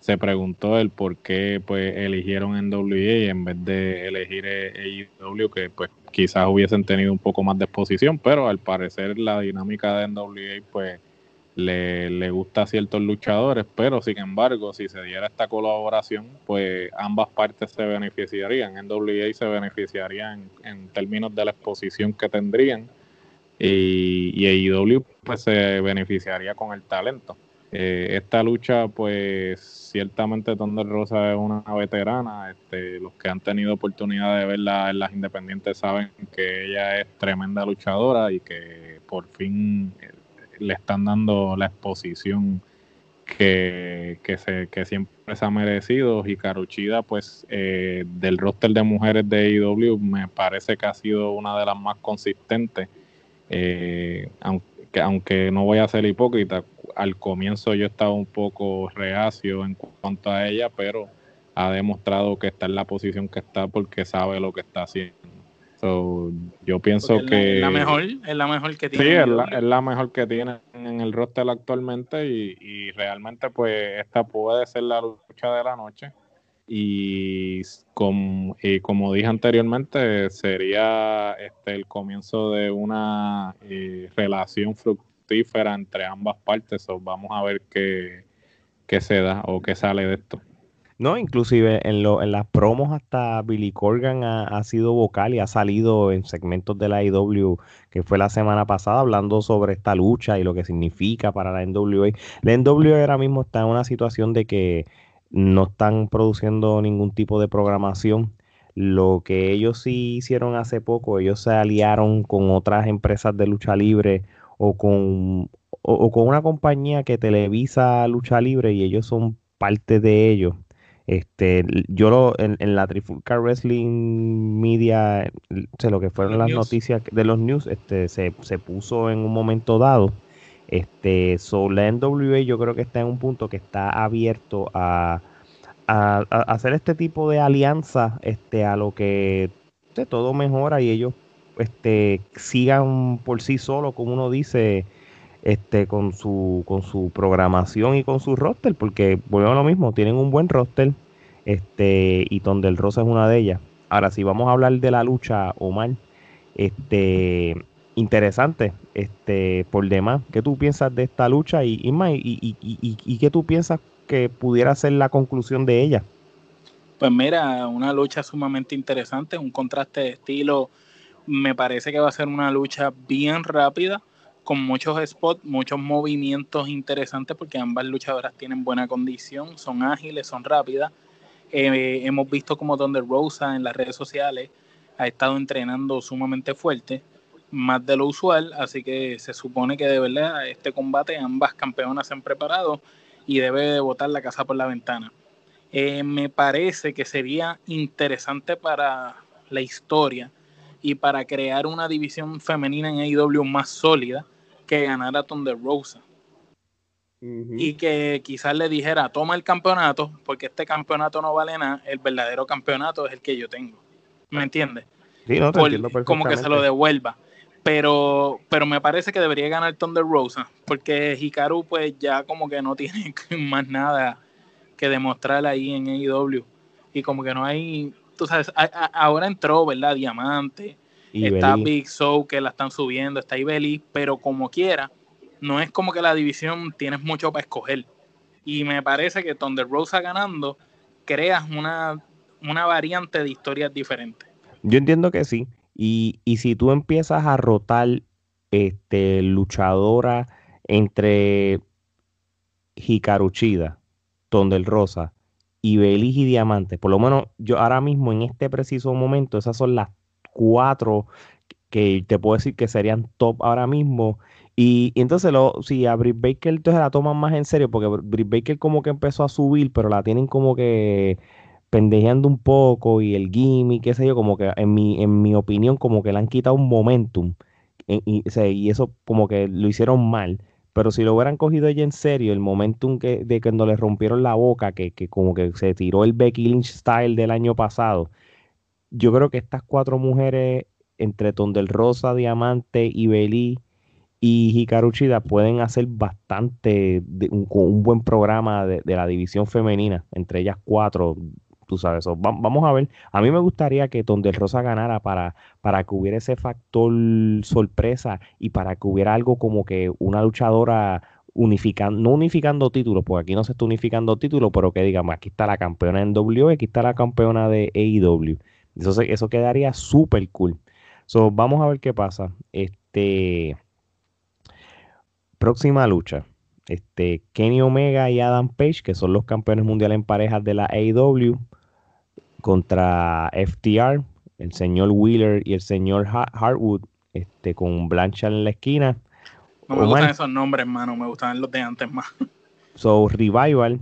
se preguntó el por qué pues eligieron NWA en vez de elegir AEW que pues quizás hubiesen tenido un poco más de exposición, pero al parecer la dinámica de NWA pues le, le, gusta a ciertos luchadores, pero sin embargo, si se diera esta colaboración, pues ambas partes se beneficiarían. NWA se beneficiaría en, términos de la exposición que tendrían y, y AEW pues se beneficiaría con el talento. Eh, esta lucha, pues ciertamente Thunder Rosa es una veterana. Este, los que han tenido oportunidad de verla en las independientes saben que ella es tremenda luchadora y que por fin le están dando la exposición que, se, que siempre se ha merecido. Y Caruchida, pues eh, del roster de mujeres de IW, me parece que ha sido una de las más consistentes. Eh, aunque, aunque no voy a ser hipócrita, al comienzo yo estaba un poco reacio en cuanto a ella, pero ha demostrado que está en la posición que está porque sabe lo que está haciendo yo pienso que. Es la, mejor, es la mejor que tiene. Sí, es la, mejor que tiene en el roster actualmente y, realmente, pues, esta puede ser la lucha de la noche. Y, como dije anteriormente, sería este el comienzo de una eh, relación fructífera entre ambas partes. vamos a ver qué, qué se da o qué sale de esto. No, inclusive en, lo, en las promos hasta Billy Corgan ha, sido vocal y ha salido en segmentos de la IW que fue la semana pasada hablando sobre esta lucha y lo que significa para la NWA. La NWA ahora mismo está en una situación de que no están produciendo ningún tipo de programación. Lo que ellos sí hicieron hace poco, ellos se aliaron con otras empresas de lucha libre o con, o con una compañía que televisa lucha libre y ellos son parte de ellos este, yo lo, en, la Trifulca Wrestling Media, sé, lo que fueron las noticias de los news, este, se, puso en un momento dado. Este, so la NWA yo creo que está en un punto que está abierto a, hacer este tipo de alianza, este, a lo que todo mejora y ellos este, sigan por sí solos, como uno dice, este, con su, con su programación y con su roster, porque bueno a lo mismo, tienen un buen roster, este, y Tondel Rosa es una de ellas. Ahora, si vamos a hablar de la lucha, Omar, este, interesante, este, por demás, ¿qué tú piensas de esta lucha y, y, y, y, y qué tú piensas que pudiera ser la conclusión de ella? Pues mira, una lucha sumamente interesante, un contraste de estilo. Me parece que va a ser una lucha bien rápida con muchos spots, muchos movimientos interesantes porque ambas luchadoras tienen buena condición, son ágiles, son rápidas. Eh, hemos visto como Thunder Rosa en las redes sociales ha estado entrenando sumamente fuerte, más de lo usual, así que se supone que de verdad este combate ambas campeonas se han preparado y debe de botar la casa por la ventana. Eh, me parece que sería interesante para la historia y para crear una división femenina en AEW más sólida que ganara Thunder Rosa. Y que quizás le dijera, toma el campeonato, porque este campeonato no vale nada, el verdadero campeonato es el que yo tengo. ¿Me entiendes? Sí, no, como que se lo devuelva. Pero, pero me parece que debería ganar Thunder Rosa, porque Hikaru pues ya como que no tiene más nada que demostrar ahí en AEW. Y como que no hay, tú sabes, ahora entró, ¿verdad? Diamante, está Big Show que la están subiendo, está Ibeli, pero como quiera, no es como que la división tienes mucho para escoger. Y me parece que Thunder Rosa ganando, creas una, una variante de historias diferentes. Yo entiendo que sí. Y, si tú empiezas a rotar este, luchadora entre Hikaru Chida, Thunder Rosa y Belis y Diamante, por lo menos yo ahora mismo en este preciso momento, esas son las cuatro que te puedo decir que serían top ahora mismo Y, entonces, lo, si a Britt Baker entonces la toman más en serio, porque Britt Baker como que empezó a subir, pero la tienen como que pendejeando un poco y el gimmick, qué sé yo, como que en mi, en mi opinión, como que le han quitado un momentum. Y, y, eso como que lo hicieron mal. Pero si lo hubieran cogido ella en serio, el momentum que, de cuando le rompieron la boca, que, que como que se tiró el Becky Lynch style del año pasado, yo creo que estas cuatro mujeres, entre Tondel Rosa, Diamante y Belí y Hikaru pueden hacer bastante, un, un, buen programa de, de, la división femenina, entre ellas cuatro, sabes. vamos a ver. A mí me gustaría que Tondel Rosa ganara para, para que hubiera ese factor sorpresa y para que hubiera algo como que una luchadora unificando, no unificando títulos, porque aquí no se está unificando títulos, pero que digamos, aquí está la campeona en W, aquí está la campeona de AEW. Eso, eso quedaría súper cool. So, vamos a ver qué pasa. Este próxima lucha. Este, Kenny Omega y Adam Page, que son los campeones mundiales en parejas de la AEW, contra FTR, el señor Wheeler y el señor Hartwood, este, con Blanchard en la esquina. No me gustan esos nombres, hermano, me gustan los de antes más. So, Revival,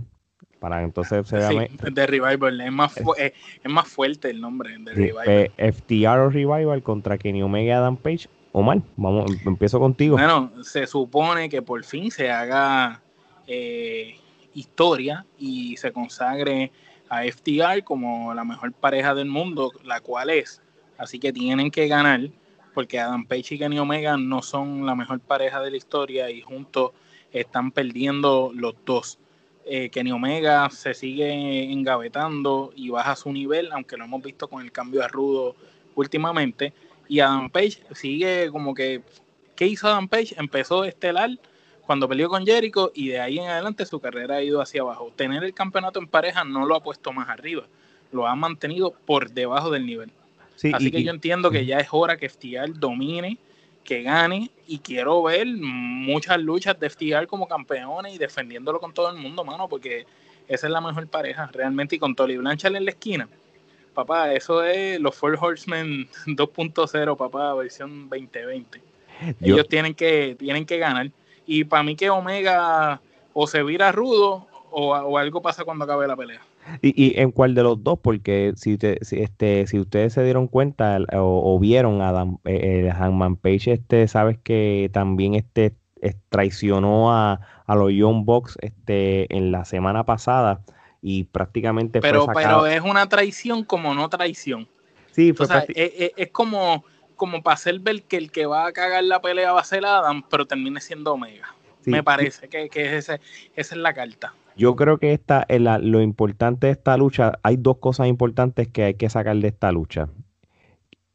para entonces se llame... de Revival, es más, es, más fuerte el nombre de Revival. FTR o Revival contra Kenny Omega y Adam Page. Omar, vamos, empiezo contigo. Bueno, se supone que por fin se haga eh, historia y se consagre a FTR como la mejor pareja del mundo, la cual es. Así que tienen que ganar, porque Adam Page y Kenny Omega no son la mejor pareja de la historia y juntos están perdiendo los dos. Eh, Kenny Omega se sigue engavetando y baja su nivel, aunque lo hemos visto con el cambio de rudo últimamente. Y Adam Page sigue como que, ¿qué hizo Adam Page? Empezó estelar cuando peleó con Jericho y de ahí en adelante su carrera ha ido hacia abajo. Tener el campeonato en pareja no lo ha puesto más arriba, lo ha mantenido por debajo del nivel. Así que yo entiendo que ya es hora que FTR domine, que gane y quiero ver muchas luchas de FTR como campeones y defendiéndolo con todo el mundo, mano, porque esa es la mejor pareja realmente y con Tolly Blanchard en la esquina. Papá, eso es los Four Horsemen 2.0, papá, versión 2020. Ellos tienen que, tienen que ganar y para mí que Omega o se vira rudo o, algo pasa cuando acabe la pelea. ¿Y, en cuál de los dos? Porque si, si, este, si ustedes se dieron cuenta o, vieron a Dan, eh, Hanman Page, este, sabes que también este, traicionó a, a los Young Bucks este, en la semana pasada y prácticamente pero, Pero es una traición como no traición. Sí, fue es, como como para hacer ver que el que va a cagar la pelea va a ser Adam, pero termine siendo Omega. Me parece que, que ese, esa es la carta. Yo creo que esta, la, lo importante de esta lucha, hay dos cosas importantes que hay que sacar de esta lucha.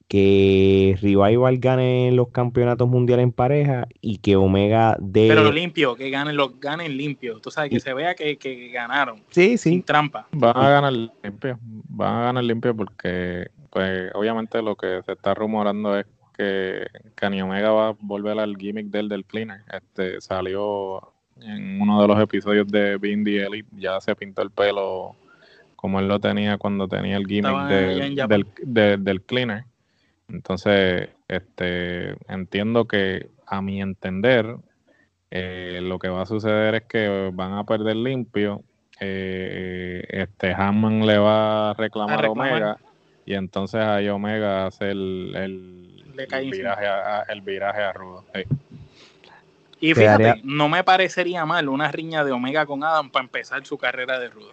Que Revival gane los campeonatos mundiales en pareja y que Omega de. Pero limpio, que ganen los ganen limpio. Tú sabes, que se vea que, que ganaron. Sí, sí. Sin trampa. Van a ganar limpio. Van a ganar limpio porque pues obviamente lo que se está rumorando es que Kenny Omega va a volver al gimmick del del cleaner. Este salió en uno de los episodios de Being the Elite, ya se pintó el pelo como él lo tenía cuando tenía el gimmick del, del cleaner. Entonces, este entiendo que a mi entender, eh, lo que va a suceder es que van a perder limpio. Eh, este Hammond le va a reclamar, a Omega y entonces ahí Omega hace el, el, viraje, a, el viraje a Rudo. Y fíjate, no me parecería mal una riña de Omega con Adam para empezar su carrera de Rudo.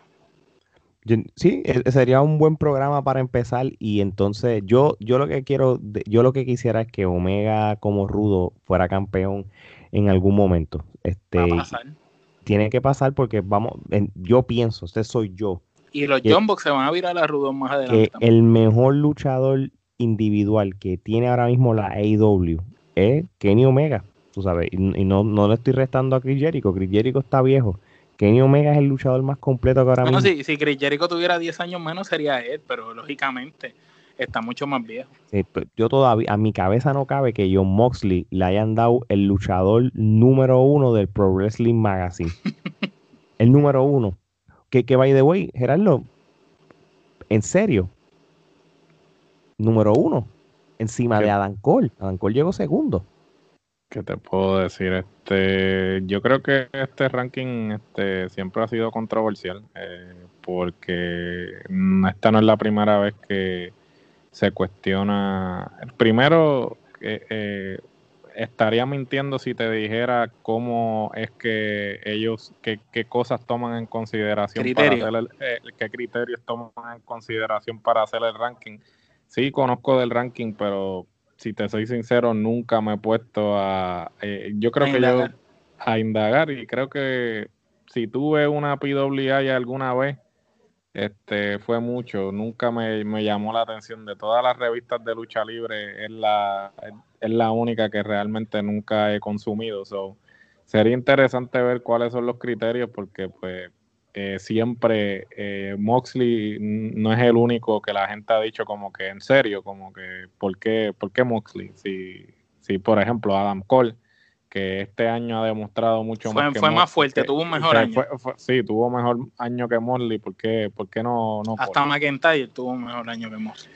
Sí, e, sería un buen programa para empezar y entonces yo, yo lo que quiero, yo lo que quisiera es que Omega como Rudo fuera campeón en algún momento. Este, Tiene que pasar porque vamos, yo pienso, usted soy yo, y los John se van a virar a Rudón más adelante. el mejor luchador individual que tiene ahora mismo la AEW es Kenny Omega, tú sabes, y, no, no le estoy restando a Chris Jericho, Chris Jericho está viejo. Kenny Omega es el luchador más completo que ahora mismo. Si, si Chris Jericho tuviera 10 años menos sería él, pero lógicamente está mucho más viejo. yo todavía, a mi cabeza no cabe que John Moxley le hayan dado el luchador número uno del Pro Wrestling Magazine. el número uno que, que by the way, Gerardo, en serio, número uno, encima de Adam Cole. Adam Cole llegó segundo. ¿Qué te puedo decir? Este, yo creo que este ranking este, siempre ha sido controversial eh, porque esta no es la primera vez que se cuestiona. Primero, eh, estaría mintiendo si te dijera cómo es que ellos, qué, qué cosas toman en consideración para hacer el, eh, qué criterios toman en consideración para hacer el ranking. Sí, conozco del ranking, pero si te soy sincero, nunca me he puesto a. Eh, yo creo que yo. a indagar y creo que si tuve una PWI alguna vez, este fue mucho. Nunca me, llamó la atención. De todas las revistas de lucha libre, es la, es la única que realmente nunca he consumido. So, sería interesante ver cuáles son los criterios, porque pues eh, siempre eh, Moxley no es el único que la gente ha dicho como que en serio, como que ¿por qué, por qué Moxley? Si, si por ejemplo Adam Cole, que este año ha demostrado mucho más. Que fue más fuerte, tuvo un mejor año. sí, tuvo mejor año que Moxley, ¿por qué, por qué no, no? Hasta McIntyre tuvo un mejor año que Moxley.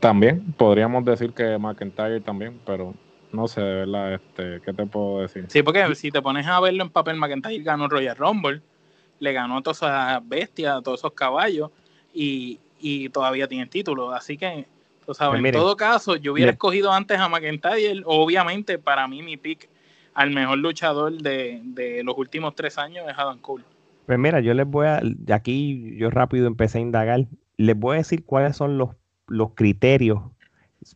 También, podríamos decir que McIntyre también, pero no sé, de verdad, este, ¿qué te puedo decir? Sí, porque si te pones a verlo en papel, McIntyre ganó Royal Rumble le ganó a todas esas bestias, a todos esos caballos y, todavía tiene título. Así que, tú sabes, pues en todo caso, yo hubiera escogido antes a McIntyre. Obviamente, para mí, mi pick al mejor luchador de, los últimos tres años es Adam Cole. Pues mira, yo les voy a, de aquí yo rápido empecé a indagar, les voy a decir cuáles son los, los criterios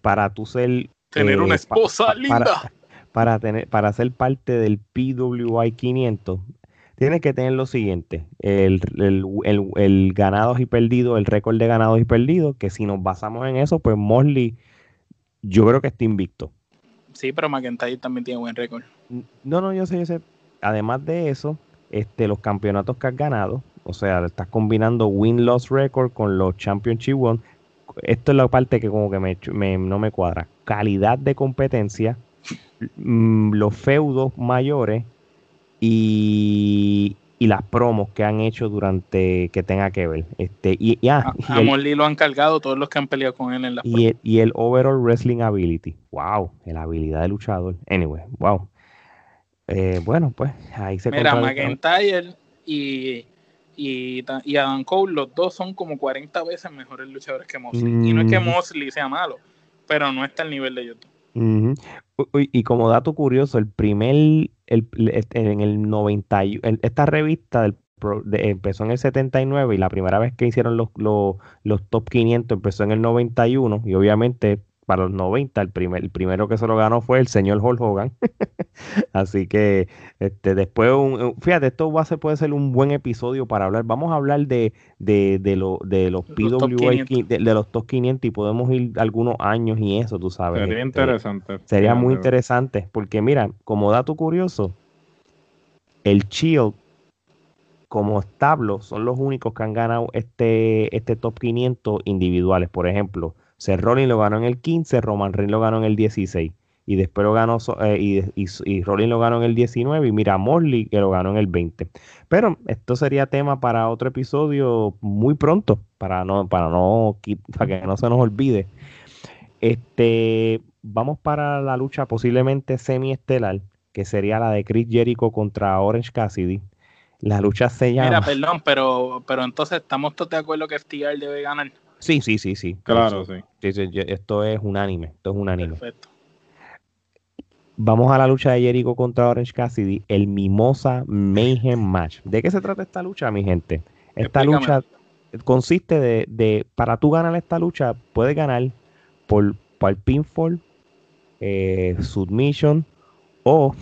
para tú ser... Tener una eh, esposa linda. para, tener, para ser parte del PWI 500 tienes que tener lo siguiente, el, ganados y perdidos, el récord de ganados y perdidos, que si nos basamos en eso, pues Mosley yo creo que está invicto. Sí, pero McIntyre también tiene buen récord. No, no, yo sé, yo sé. Además de eso, este, los campeonatos que has ganado, o sea, estás combinando win-loss record con los championship one. Esto es la parte que como que me, no me cuadra. Calidad de competencia, mm, los feudos mayores y, las promos que han hecho durante que tenga que ver. Este, y, ah, a, lo han cargado todos los que han peleado con él en la y el, y el overall wrestling ability. Wow, la habilidad de luchador. Anyway, wow. Eh, bueno, pues ahí se Mira, McIntyre y, y, y, Adam Cole, los dos son como 40 veces mejores luchadores que Mosley. Y no es que mm. Mosley sea malo, pero no está al nivel de YouTube. Y como dato curioso, el primer en el 90, esta revista empezó en el 79 y la primera vez que hicieron los, los, los, top 500 empezó en el 91 y obviamente para los 90 el, primer, el primero que se lo ganó fue el señor Hulk Hogan. Así que este, después, fíjate, esto va a ser, puede ser un buen episodio para hablar. Vamos a hablar de, de, de, lo, de los PWA, de, los top 500 y podemos ir algunos años y eso, tú sabes. Sería este, interesante. Sería muy interesante porque mira, como dato curioso, el Shield como establo son los únicos que han ganado este, este top 500 individuales. Por ejemplo, Seth Rollins lo ganó en el 15, Roman Reigns lo ganó en el 16. Y después lo ganó, eh, y, y, Rollins lo ganó en el 19 y mira Morley que lo ganó en el 20. Pero esto sería tema para otro episodio muy pronto, para no, para no, para que no se nos olvide. Este, vamos para la lucha posiblemente semi-estelar, que sería la de Chris Jericho contra Orange Cassidy. La lucha se llama. Mira, perdón, pero, pero entonces estamos todos de acuerdo que FTR debe ganar. Sí, sí, sí, sí. Claro, sí. Esto es unánime. Esto es unánime. Perfecto. Vamos a la lucha de Jericho contra Orange Cassidy, el Mimosa Mayhem Match. ¿De qué se trata esta lucha, mi gente? Esta lucha consiste de, para tú ganar esta lucha, puedes ganar por, por pinfall, eh, submission o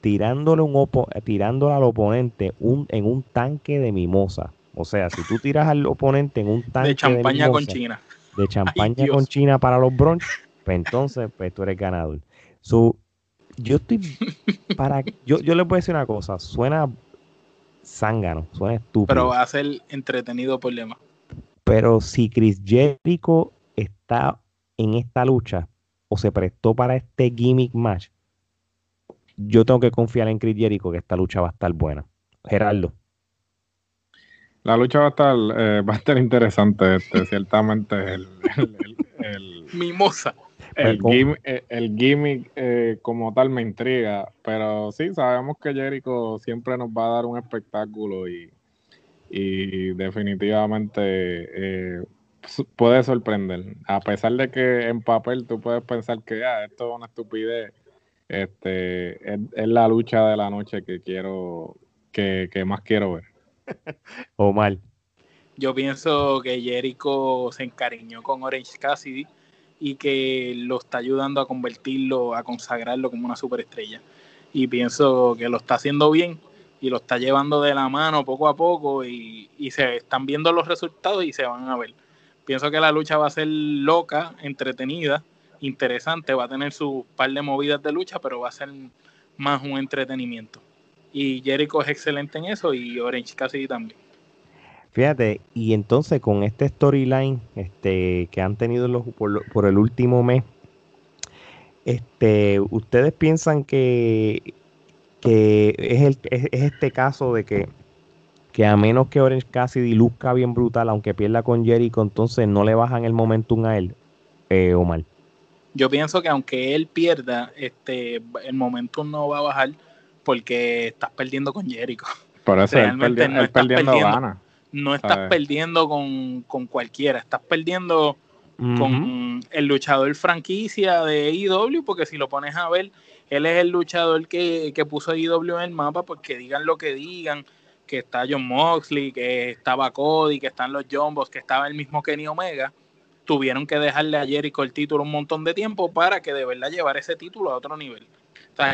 tirándole, un tirándole al oponente un, en un tanque de mimosa. O sea, si tú tiras al oponente en un tanque de champaña con China. De champaña con China para los brunch, pues entonces pues tú eres ganador. So, yo estoy para yo, yo les voy a decir una cosa, suena zángano, suena estúpido. Pero va a ser entretenido por demás. Pero si Chris Jericho está en esta lucha o se prestó para este gimmick match, yo tengo que confiar en Chris Jericho que esta lucha va a estar buena. Gerardo. La lucha va a estar, eh, va a estar interesante, este, ciertamente el, Mimosa. El, gimmick, eh, el gimmick eh, como tal me intriga, pero sí, sabemos que Jericho siempre nos va a dar un espectáculo y, y definitivamente eh, puede sorprender. A pesar de que en papel tú puedes pensar que ah, esto es una estupidez, este, es, la lucha de la noche que quiero, que, que más quiero ver. O mal. Yo pienso que Jericho se encariñó con Orange Cassidy y que lo está ayudando a convertirlo, a consagrarlo como una superestrella. Y pienso que lo está haciendo bien y lo está llevando de la mano poco a poco y, se están viendo los resultados y se van a ver. Pienso que la lucha va a ser loca, entretenida, interesante, va a tener su par de movidas de lucha, pero va a ser más un entretenimiento. Y Jericho es excelente en eso y Orange Cassidy también. Fíjate, y entonces con este storyline este, que han tenido los, por, el último mes, este, ¿ustedes piensan que, que es, el, es, este caso de que, que a menos que Orange Cassidy luzca bien brutal, aunque pierda con Jericho, entonces no le bajan el momentum a él, eh, Omar? Yo pienso que aunque él pierda, este, el momentum no va a bajar porque estás perdiendo con Jericho. Por eso Realmente él, perdiendo, gana no estás perdiendo con, cualquiera, estás perdiendo con el luchador franquicia de IW, porque si lo pones a ver, él es el luchador que, que puso IW en el mapa, pues que digan lo que digan, que está John Moxley, que estaba Cody, que están los Jombos, que estaba el mismo Kenny Omega, tuvieron que dejarle a Jericho el título un montón de tiempo para que de verdad llevar ese título a otro nivel.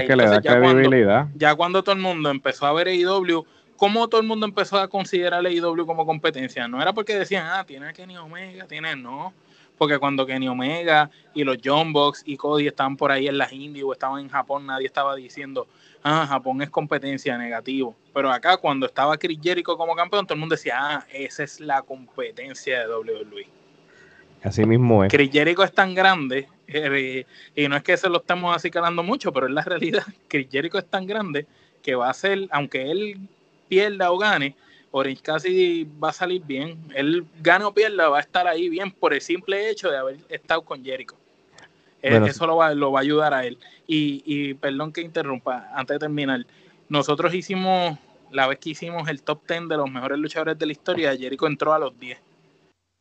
Que le da ya credibilidad. Cuando, ya cuando todo el mundo empezó a ver IW cómo todo el mundo empezó a considerar a IW como competencia. No era porque decían, ah, tiene a Kenny Omega, tiene, no. Porque cuando Kenny Omega y los John Box y Cody estaban por ahí en las Indies o estaban en Japón, nadie estaba diciendo, ah, Japón es competencia, negativo. Pero acá, cuando estaba Chris Jericho como campeón, todo el mundo decía, ah, esa es la competencia de WWE. Así mismo es. Chris Jericho es tan grande, eh, y no es que se lo estemos así calando mucho, pero es la realidad. Chris Jericho es tan grande que va a ser, aunque él pierda o gane, Orange Cassidy va a salir bien. Él gane o pierda, va a estar ahí bien por el simple hecho de haber estado con Jericho. Eh, eso lo va, lo va, a ayudar a él. Y, y perdón que interrumpa, antes de terminar, nosotros hicimos, la vez que hicimos el top 10 de los mejores luchadores de la historia, Jericho entró a los 10.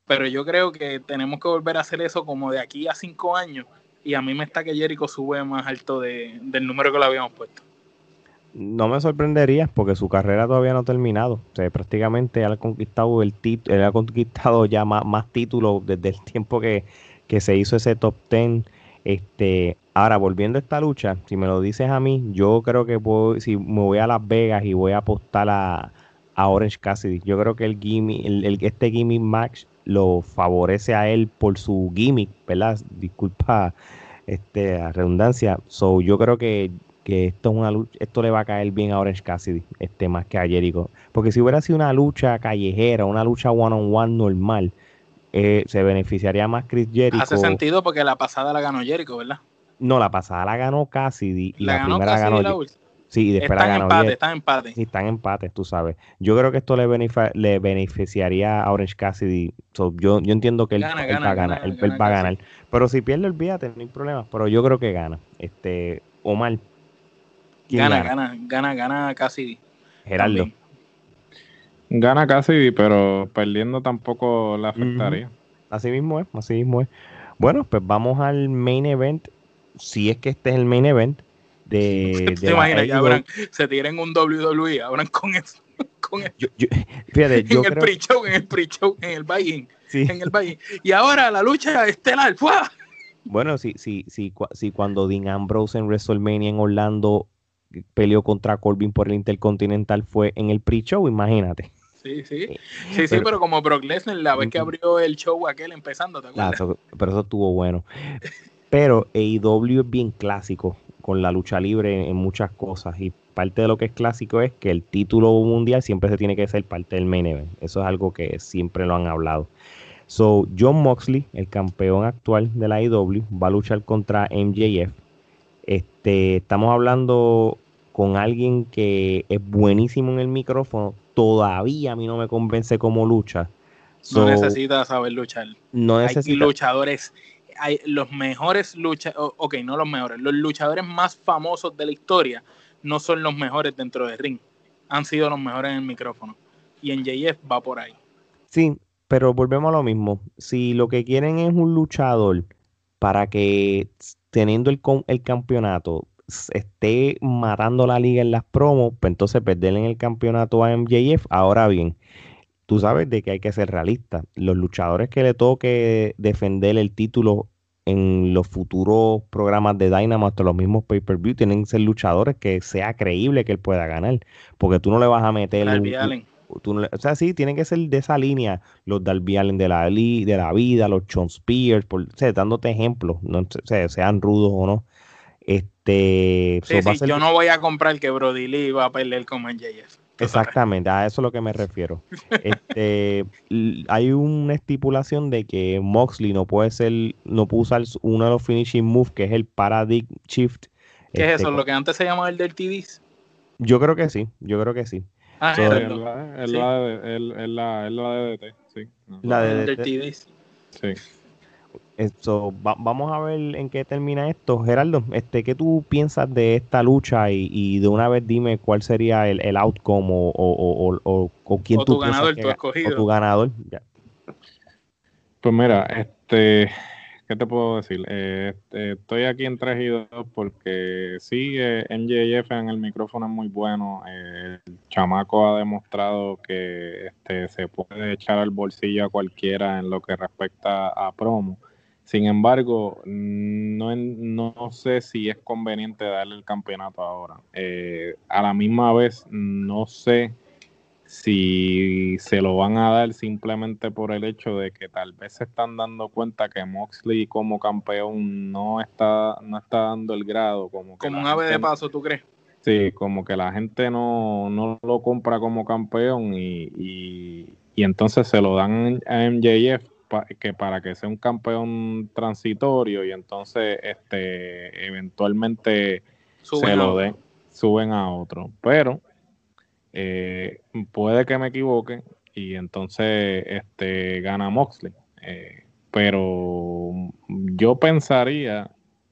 Pero yo creo que tenemos que volver a hacer eso como de aquí a 5 años. Y a mí me está que Jericho sube más alto de, del número que lo habíamos puesto no me sorprendería porque su carrera todavía no ha terminado. O sea, prácticamente ha conquistado el él ha conquistado ya más, títulos desde el tiempo que, se hizo ese top 10. Este, ahora, volviendo a esta lucha, si me lo dices a mí, yo creo que si me voy a Las Vegas y voy a apostar a, Orange Cassidy, yo creo que el gimmick, el, este gimmick match lo favorece a él por su gimmick, ¿verdad? Disculpa este, la redundancia. So, yo creo que que esto es una lucha, esto le va a caer bien a Orange Cassidy, este más que a Jericho. Porque si hubiera sido una lucha callejera, una lucha one on one normal, eh, se beneficiaría más Chris Jericho. Hace sentido porque la pasada la ganó Jericho, ¿verdad? No, la pasada la ganó Cassidy y la, primera la ganó Sí, y después ganó empate, Están en empate. Sí, están en empate, tú sabes. Yo creo que esto le, le beneficiaría a Orange Cassidy. yo, yo entiendo que él, va a ganar. Él, va a ganar. Pero si pierde, olvídate, no hay problema. Pero yo creo que gana. Este, Omar, Gana, gana, gana, gana, Cassidy. Geraldo. Gana Cassidy, pero perdiendo tampoco la afectaría. Así mismo es, así mismo es. Bueno, pues vamos al main event. Si es que este es el main event de. ¿Te imaginas que se tiren un WWE, abran con eso? Con yo en el pre-show, en el pre-show, en el En el buy Y ahora la lucha estelar. ¡fua! Bueno, si, si, si, si cuando Dean Ambrose en WrestleMania en Orlando peleó contra Corbin por el Intercontinental fue en el pre-show, imagínate. Sí, sí. Eh, sí, sí, pero como Brock Lesnar, la vez que abrió el show aquel empezando, ¿te acuerdas? pero eso estuvo bueno. Pero AEW es bien clásico con la lucha libre en muchas cosas y parte de lo que es clásico es que el título mundial siempre se tiene que ser parte del main event. Eso es algo que siempre lo han hablado. So, John Moxley, el campeón actual de la AEW, va a luchar contra MJF. Este, estamos hablando con alguien que es buenísimo en el micrófono, todavía a mí no me convence cómo lucha. no necesita saber luchar. No necesita. Hay luchadores los mejores luchadores, ok, no los mejores, los luchadores más famosos de la historia no son los mejores dentro del ring, han sido los mejores en el micrófono. Y en JF va por ahí. Sí, pero volvemos a lo mismo. Si lo que quieren es un luchador para que teniendo el, el campeonato esté matando la liga en las promos, pues entonces perderle en el campeonato a MJF. Ahora bien, tú sabes de que hay que ser realista. Los luchadores que le toque defender el título en los futuros programas de Dynamo, hasta los mismos pay-per-view, tienen que ser luchadores que sea creíble que él pueda ganar. Porque tú no le vas a meter. o sea, sí, tienen que ser de esa línea los Darby Allen de la, de la vida, los Sean Spears, por, dándote ejemplos, no, sean rudos o no. Este, yo no voy a comprar que Brody Lee va a pelear con MJF. Exactamente, a eso es lo que me refiero. Este, hay una estipulación de que Moxley no puede ser, no puede usar uno de los finishing moves, que es el Paradigm Shift. ¿Qué es eso? Este, ¿Lo que antes se llamaba el del TVs? Yo creo que sí, yo creo que sí. Ah, es la, de DDT, sí. La de DDT. Sí. Esto, vamos a ver en qué termina esto. Gerardo, este, ¿qué tú piensas de esta lucha? Y, de una vez dime cuál sería el, el outcome o, o, o, o quién tu ganador, tu escogido. tu ganador. Pues mira, este, ¿qué te puedo decir? Eh, este, estoy aquí en 3 y 2 porque sí, eh, MJF en el micrófono es muy bueno. el chamaco ha demostrado que este, se puede echar al bolsillo a cualquiera en lo que respecta a promo. Sin embargo, no, no sé si es conveniente darle el campeonato ahora. Eh, a la misma vez, no sé si se lo van a dar simplemente por el hecho de que tal vez se están dando cuenta que Moxley como campeón no está, no está dando el grado. Como, como un ave de paso, ¿tú crees? Sí, como que la gente no, no lo compra como campeón y, y, y entonces se lo dan a MJF que para que sea un campeón transitorio y entonces este eventualmente se lo den, suben a otro. Pero eh, puede que me equivoque y entonces este gana Moxley. Eh, pero yo pensaría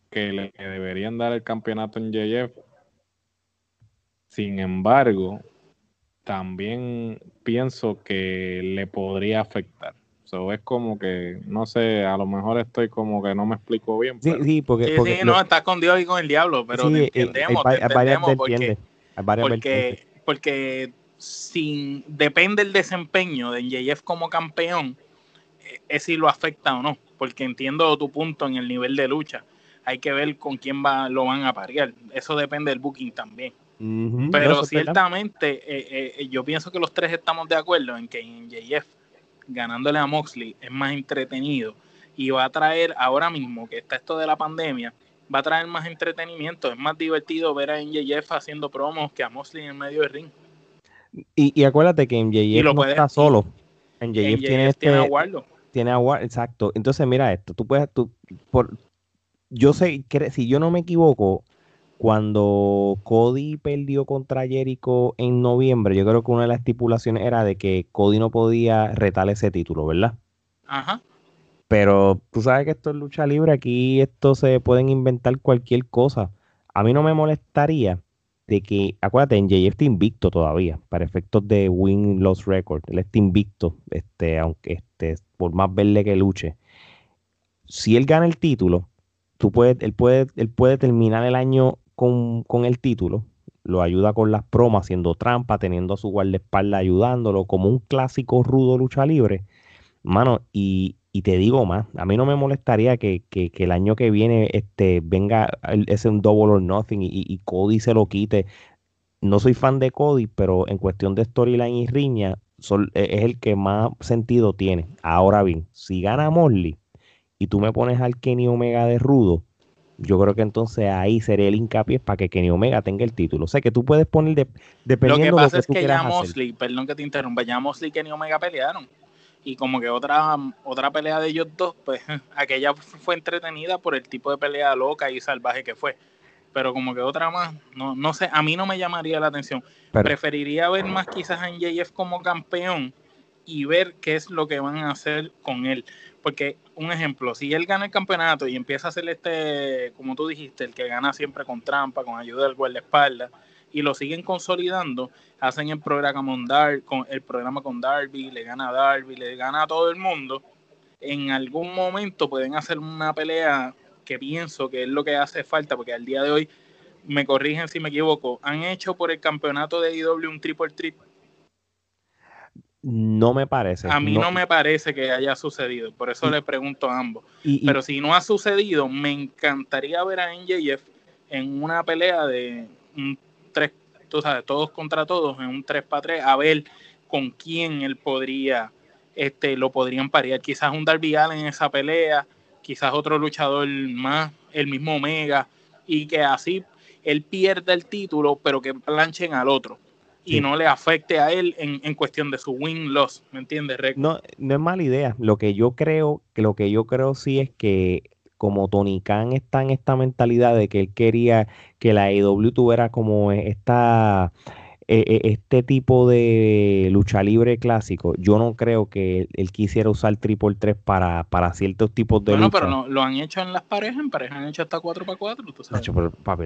que le deberían dar el campeonato en JF. Sin embargo, también pienso que le podría afectar es como que, no sé, a lo mejor estoy como que no me explico bien. Sí, sí, porque, sí, no, está con Dios y con el diablo, pero sí, entendemos, hay, entendemos porque, porque, porque, sin, depende el desempeño de NJF como campeón, eh, es si lo afecta o no, porque entiendo tu punto en el nivel de lucha. Hay que ver con quién va, lo van a parear. Eso depende del booking también. Pero ciertamente, eh, eh, yo pienso que los tres estamos de acuerdo en que en JF ganándole a Moxley es más entretenido y va a traer ahora mismo que está esto de la pandemia, va a traer más entretenimiento. Es más divertido ver a MJF haciendo promos que a Moxley en medio del ring. Y, acuérdate que MJF no está solo. MJF, tiene, este, tiene a Tiene exacto. Entonces, mira esto. Tú puedes, tú, por, yo sé, que si yo no me equivoco, cuando Cody perdió contra Jericho en noviembre, yo creo que una de las estipulaciones era de que Cody no podía retar ese título, ¿verdad? Ajá. Pero tú sabes que esto es lucha libre, aquí esto se pueden inventar cualquier cosa. A mí no me molestaría de que, acuérdate, en JF está invicto todavía, para efectos de win loss record, él está invicto, este, aunque este, por más verle que luche. Si él gana el título, tú puedes, él puede, él puede terminar el año con, el título, lo ayuda con las promas, haciendo trampa, teniendo a su guardaespaldas ayudándolo, como un clásico rudo lucha libre. Mano, y, te digo más, a mí no me molestaría que, el año que viene este, venga ese un double or nothing y, Cody se lo quite. No soy fan de Cody, pero en cuestión de storyline y riña, e, es el que más sentido tiene. Ahora bien, si gana Morley y tú me pones al Kenny Omega de rudo, yo creo que entonces ahí sería el hincapié para que Kenny Omega tenga el título. O sea, que tú puedes poner de, dependiendo lo que pasa es que ya Mosley, perdón que te interrumpa, ya Mosley y Kenny Omega pelearon. Y como que otra, otra pelea de ellos dos, pues aquella fue entretenida por el tipo de pelea loca y salvaje que fue. Pero como que otra más, no, no sé, a mí no me llamaría la atención. Preferiría ver más quizás a JF como campeón y ver qué es lo que van a hacer con él. Porque, un ejemplo, si él gana el campeonato y empieza a hacer este, como tú dijiste, el que gana siempre con trampa, con ayuda del guardaespaldas, y lo siguen consolidando, hacen el programa con, Dar con el programa con Darby, le gana a Darby, le gana a todo el mundo, en algún momento pueden hacer una pelea que pienso que es lo que hace falta, porque al día de hoy, me corrigen si me equivoco, han hecho por el campeonato de IW un triple trip no me parece. A mí no, me parece que haya sucedido, por eso le pregunto a ambos. Pero si no ha sucedido, me encantaría ver a NJF en una pelea de un 3, tú sabes, todos contra todos, en un 3 para 3, a ver con quién él podría, este, lo podrían parear. Quizás un Darby Allin en esa pelea, quizás otro luchador más, el mismo Omega, y que así él pierda el título, pero que planchen al otro y no le afecte a él en, cuestión de su win-loss, ¿me entiendes, No, no es mala idea. Lo que yo creo, lo que yo creo sí es que como Tony Khan está en esta mentalidad de que él quería que la AEW tuviera como esta eh, eh, este tipo de lucha libre clásico, yo no creo que él, quisiera usar triple 3 para, para ciertos tipos de lucha. pero no, lo han hecho en las parejas, en parejas han hecho hasta 4 para 4, tú sabes. papi,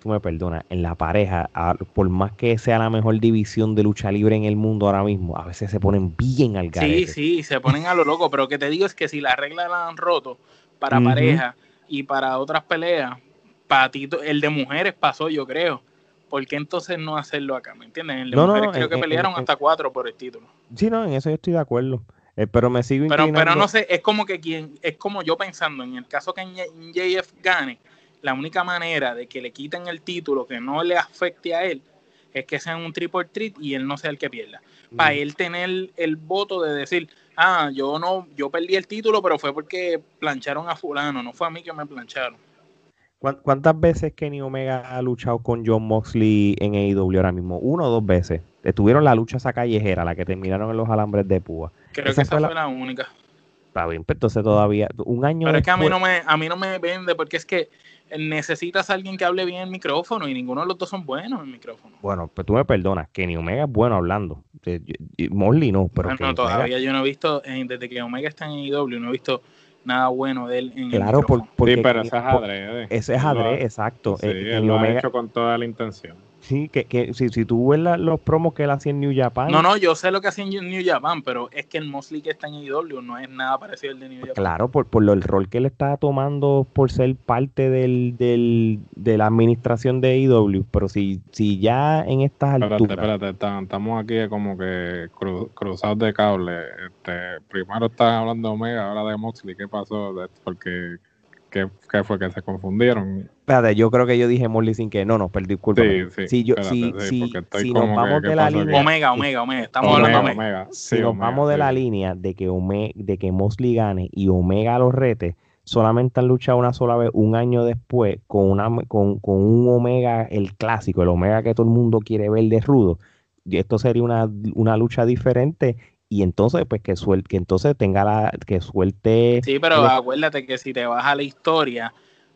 tú me perdonas, en la pareja, por más que sea la mejor división de lucha libre en el mundo ahora mismo, a veces se ponen bien al garete. Sí, sí, se ponen a lo loco, pero que te digo es que si las reglas la han roto para pareja y para otras peleas, para ti, el de mujeres pasó, yo creo ¿por qué entonces no hacerlo acá? ¿Me entiendes? En no, no, creo que pelearon hasta cuatro por el título. Sí, no, en eso yo estoy de acuerdo. Eh, pero me sigo pero, pero no sé, es como que quien, es como yo pensando, en el caso que JF gane, la única manera de que le quiten el título que no le afecte a él es que sea un triple treat y él no sea el que pierda. Para mm. él tener el voto de decir, ah, yo no, yo perdí el título, pero fue porque plancharon a fulano, no fue a mí que me plancharon. ¿Cuántas veces Kenny Omega ha luchado con John Moxley en AEW ahora mismo? ¿Uno o dos veces? Estuvieron la lucha esa callejera, la que terminaron en los alambres de púa. Creo que esa fue la... única. Está bien, pero entonces todavía, un año Pero es que a mí, no me, a mí no me vende, porque es que necesitas a alguien que hable bien el micrófono y ninguno de los dos son buenos en el micrófono. Bueno, pues tú me perdonas, Kenny Omega es bueno hablando. Mosley no, pero. No, todavía yo no he visto, desde que Omega está en AEW, no he visto nada bueno de él en Claro, por, porque sí, pero ese es adrede. Ese es adrede, exacto. Sí, él lo ha hecho con toda la intención. Sí, que, que si, si tú ves los promos que él hacía en New Japan. No, no, yo sé lo que hacía en New Japan, pero es que el Mosley que está en IW no es nada parecido al de New Japan. Claro, por, por lo, el rol que él está tomando por ser parte del, del, de la administración de IW. Pero si, si ya en estas alturas. Espérate, espérate, estamos aquí como que cruzados de cable. Este, primero están hablando de Omega, ahora de Mosley. ¿Qué pasó? Porque ¿Qué, fue que se confundieron? Espérate, yo creo que yo dije Morley sin que. No, no, perdí, disculpa. Sí, sí. Si, yo, si, si, si nos vamos de la línea. Omega, Omega, Omega. Estamos hablando de Omega. si nos vamos de la línea de que, Omega, de que Mosley gane y Omega los rete, solamente han luchado una sola vez, un año después, con, una, con, con un Omega, el clásico, el Omega que todo el mundo quiere ver de rudo. Y esto sería una, una lucha diferente y entonces pues que suelte, que entonces tenga la que suelte Sí, pero acuérdate que si te vas a la historia,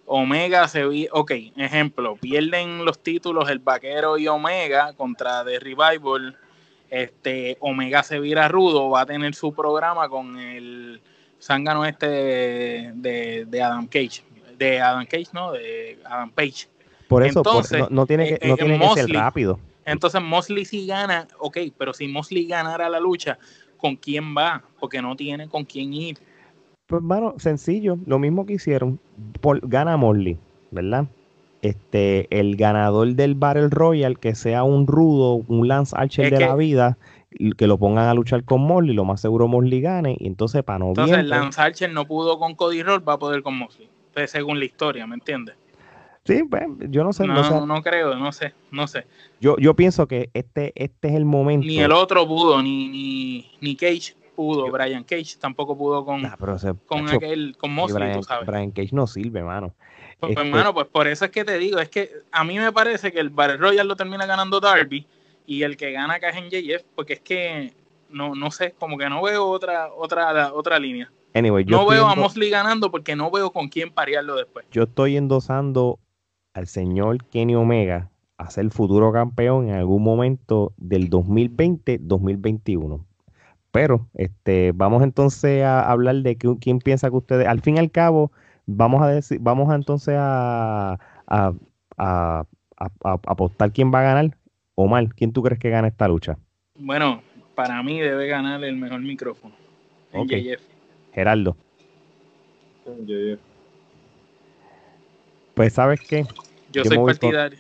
Omega se vi, ok, ejemplo, pierden los títulos el Vaquero y Omega contra The Revival. Este Omega se vira rudo, va a tener su programa con el zángano este de, de, Adam Cage, de Adam Cage, no, de Adam Page. Por eso no, tiene que, no tiene que ser rápido. Entonces Mosley si gana, ok, pero si Mosley ganara la lucha, con quién va, porque no tiene con quién ir. Pues, bueno, sencillo, lo mismo que hicieron. Por, gana Morley, ¿verdad? Este, el ganador del Battle Royal, que sea un rudo, un Lance Archer de la vida, que lo pongan a luchar con Morley, lo más seguro Morley gane, y entonces para no Entonces Lance Archer no pudo con Cody Roll, va a poder con Morley. Pues, según la historia, ¿me entiendes? Sí, pues, yo no sé. No, no, creo, no sé, no sé. Yo, yo pienso que este, este es el momento. Ni el otro pudo, ni, ni, ni Cage pudo, Brian Cage tampoco pudo con, con aquel, con Mosley, tú sabes. Brian Cage no sirve, mano. Pues, hermano, este pues por eso es que te digo, es que a mí me parece que el Battle Royal lo termina ganando Darby y el que gana acá es en JF, porque es que no, no sé, como que no veo otra, otra, otra línea. Anyway, no veo a Mosley ganando porque no veo con quién parearlo después. Yo estoy endosando al señor Kenny Omega a ser futuro campeón en algún momento del 2020-2021. Pero este, vamos entonces a hablar de quién piensa que ustedes, al fin y al cabo, vamos a decir, vamos a entonces a, a, apostar quién va a ganar. Omar, ¿quién tú crees que gana esta lucha? Bueno, para mí debe ganar el mejor micrófono. Okay. Geraldo. Pues sabes qué? Yo, soy partidario.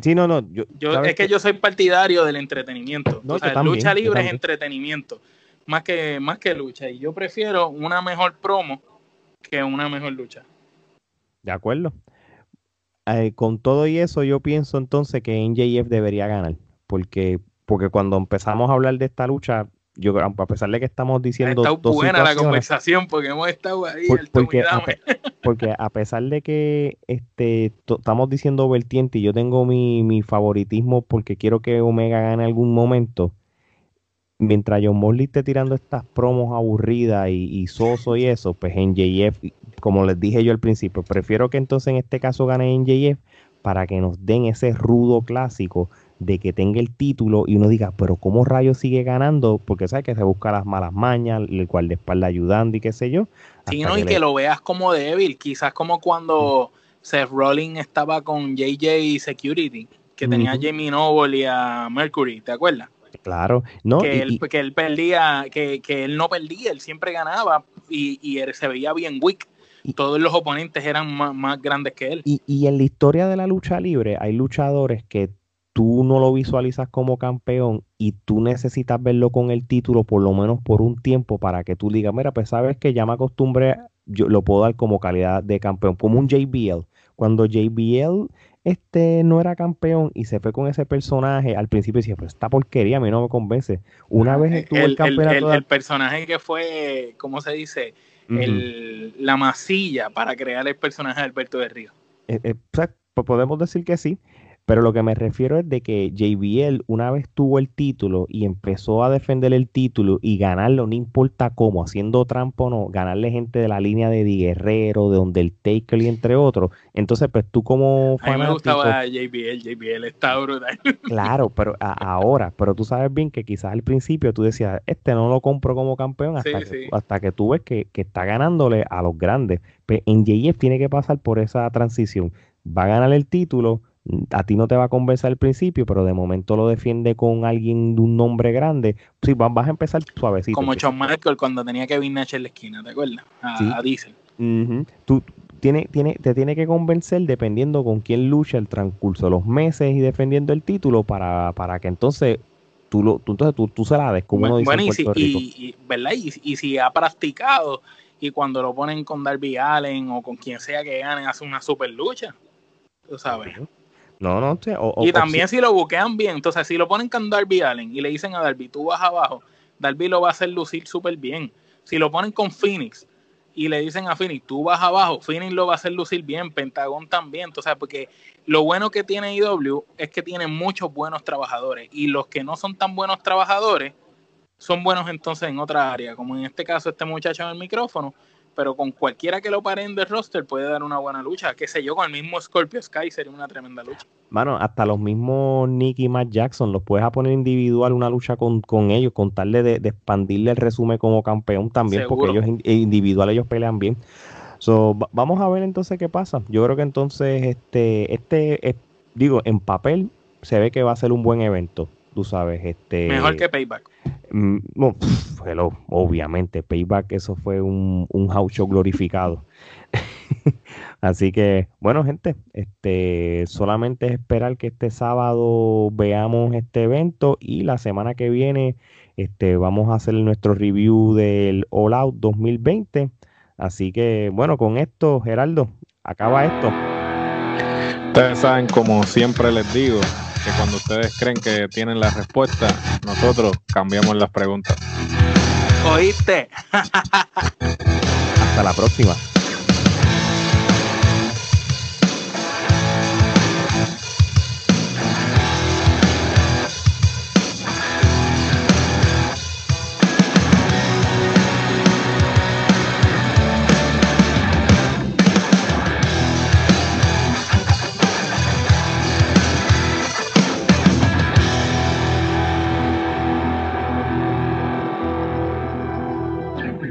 Sí, no, no. Yo, es que, yo soy partidario del entretenimiento. lucha libre es entretenimiento, más que, más que lucha. Y yo prefiero una mejor promo que una mejor lucha. De acuerdo. Eh, con todo y eso, yo pienso entonces que NJF debería ganar. Porque, porque cuando empezamos a hablar de esta lucha, yo a pesar de que estamos diciendo estado buena la conversación porque hemos estado ahí porque, a, porque, a, pesar de que este estamos diciendo vertiente y yo tengo mi, mi, favoritismo porque quiero que Omega gane algún momento mientras John Mosley esté tirando estas promos aburridas y, y soso y eso pues en JF como les dije yo al principio prefiero que entonces en este caso gane en JF para que nos den ese rudo clásico de que tenga el título y uno diga, pero ¿cómo rayos sigue ganando? Porque sabe que se busca las malas mañas, el cual de espalda ayudando y qué sé yo. Sí, no, y que lo veas como débil, quizás como cuando Seth Rollins estaba con JJ Security, que tenía a Jamie Noble y a Mercury, ¿te acuerdas? Claro, no. Que, él, que él perdía, que, que, él no perdía, él siempre ganaba y, y él se veía bien weak. Todos los oponentes eran más, más grandes que él. Y, y, en la historia de la lucha libre hay luchadores que tú no lo visualizas como campeón y tú necesitas verlo con el título por lo menos por un tiempo para que tú digas, mira, pues sabes que ya me acostumbré, yo lo puedo dar como calidad de campeón, como un JBL. Cuando JBL este no era campeón y se fue con ese personaje, al principio decía, pues esta porquería a mí no me convence. Una vez estuvo el, campeonato. El, personaje que fue, ¿cómo se dice? la masilla para crear el personaje de Alberto de Río. Eh, eh, podemos decir que sí. Pero lo que me refiero es de que JBL una vez tuvo el título y empezó a defender el título y ganarlo, no importa cómo, haciendo trampa o no, ganarle gente de la línea de Di Guerrero, de Undertaker y entre otros. Entonces, pues tú como fanático... A mí me gustaba JBL, JBL está brutal. Claro, pero ahora, pero tú sabes bien que quizás al principio tú decías, este no lo compro como campeón hasta, que, hasta que tú ves que, que, está ganándole a los grandes. Pues en JF tiene que pasar por esa transición. Va a ganar el título a ti no te va a convencer al principio, pero de momento lo defiende con alguien de un nombre grande, sí, vas a empezar suavecito. Como John Michael cuando tenía que Nash en la esquina, ¿te acuerdas? A, Diesel. Tú, tiene, tiene, te tiene que convencer dependiendo con quién lucha el transcurso de los meses y defendiendo el título para, para que entonces tú, lo, tú, entonces tú, tú se la des como uno dice en Puerto y, si, y, ¿verdad? Y, si ha practicado y cuando lo ponen con Darby Allen o con quien sea que gane hace una super lucha, tú sabes. No, no, y también si... lo buquean bien, entonces si lo ponen con Darby Allen y le dicen a Darby, tú vas abajo, Darby lo va a hacer lucir súper bien. Si lo ponen con Phoenix y le dicen a Phoenix, tú vas abajo, Phoenix lo va a hacer lucir bien, Pentagón también, entonces, porque lo bueno que tiene IW es que tiene muchos buenos trabajadores y los que no son tan buenos trabajadores son buenos entonces en otra área, como en este caso este muchacho en el micrófono, pero con cualquiera que lo paren del roster puede dar una buena lucha. Qué sé yo, con el mismo Scorpio Sky sería una tremenda lucha. Mano, hasta los mismos Nick y Matt Jackson los puedes a poner individual una lucha con, ellos, con tal de, expandirle el resumen como campeón también, porque ellos individual ellos pelean bien. So, vamos a ver entonces qué pasa. Yo creo que entonces este, este, digo, en papel se ve que va a ser un buen evento, tú sabes. Este, Mejor que Payback. Mm, no, obviamente, Payback, eso fue un, un house show glorificado. Así que, bueno, gente, este solamente es esperar que este sábado veamos este evento y la semana que viene este, vamos a hacer nuestro review del All Out 2020. Así que, bueno, con esto, Geraldo, acaba esto. Ustedes saben, como siempre les digo, que cuando ustedes creen que tienen la respuesta, nosotros cambiamos las preguntas. ¿Oíste? Hasta la próxima.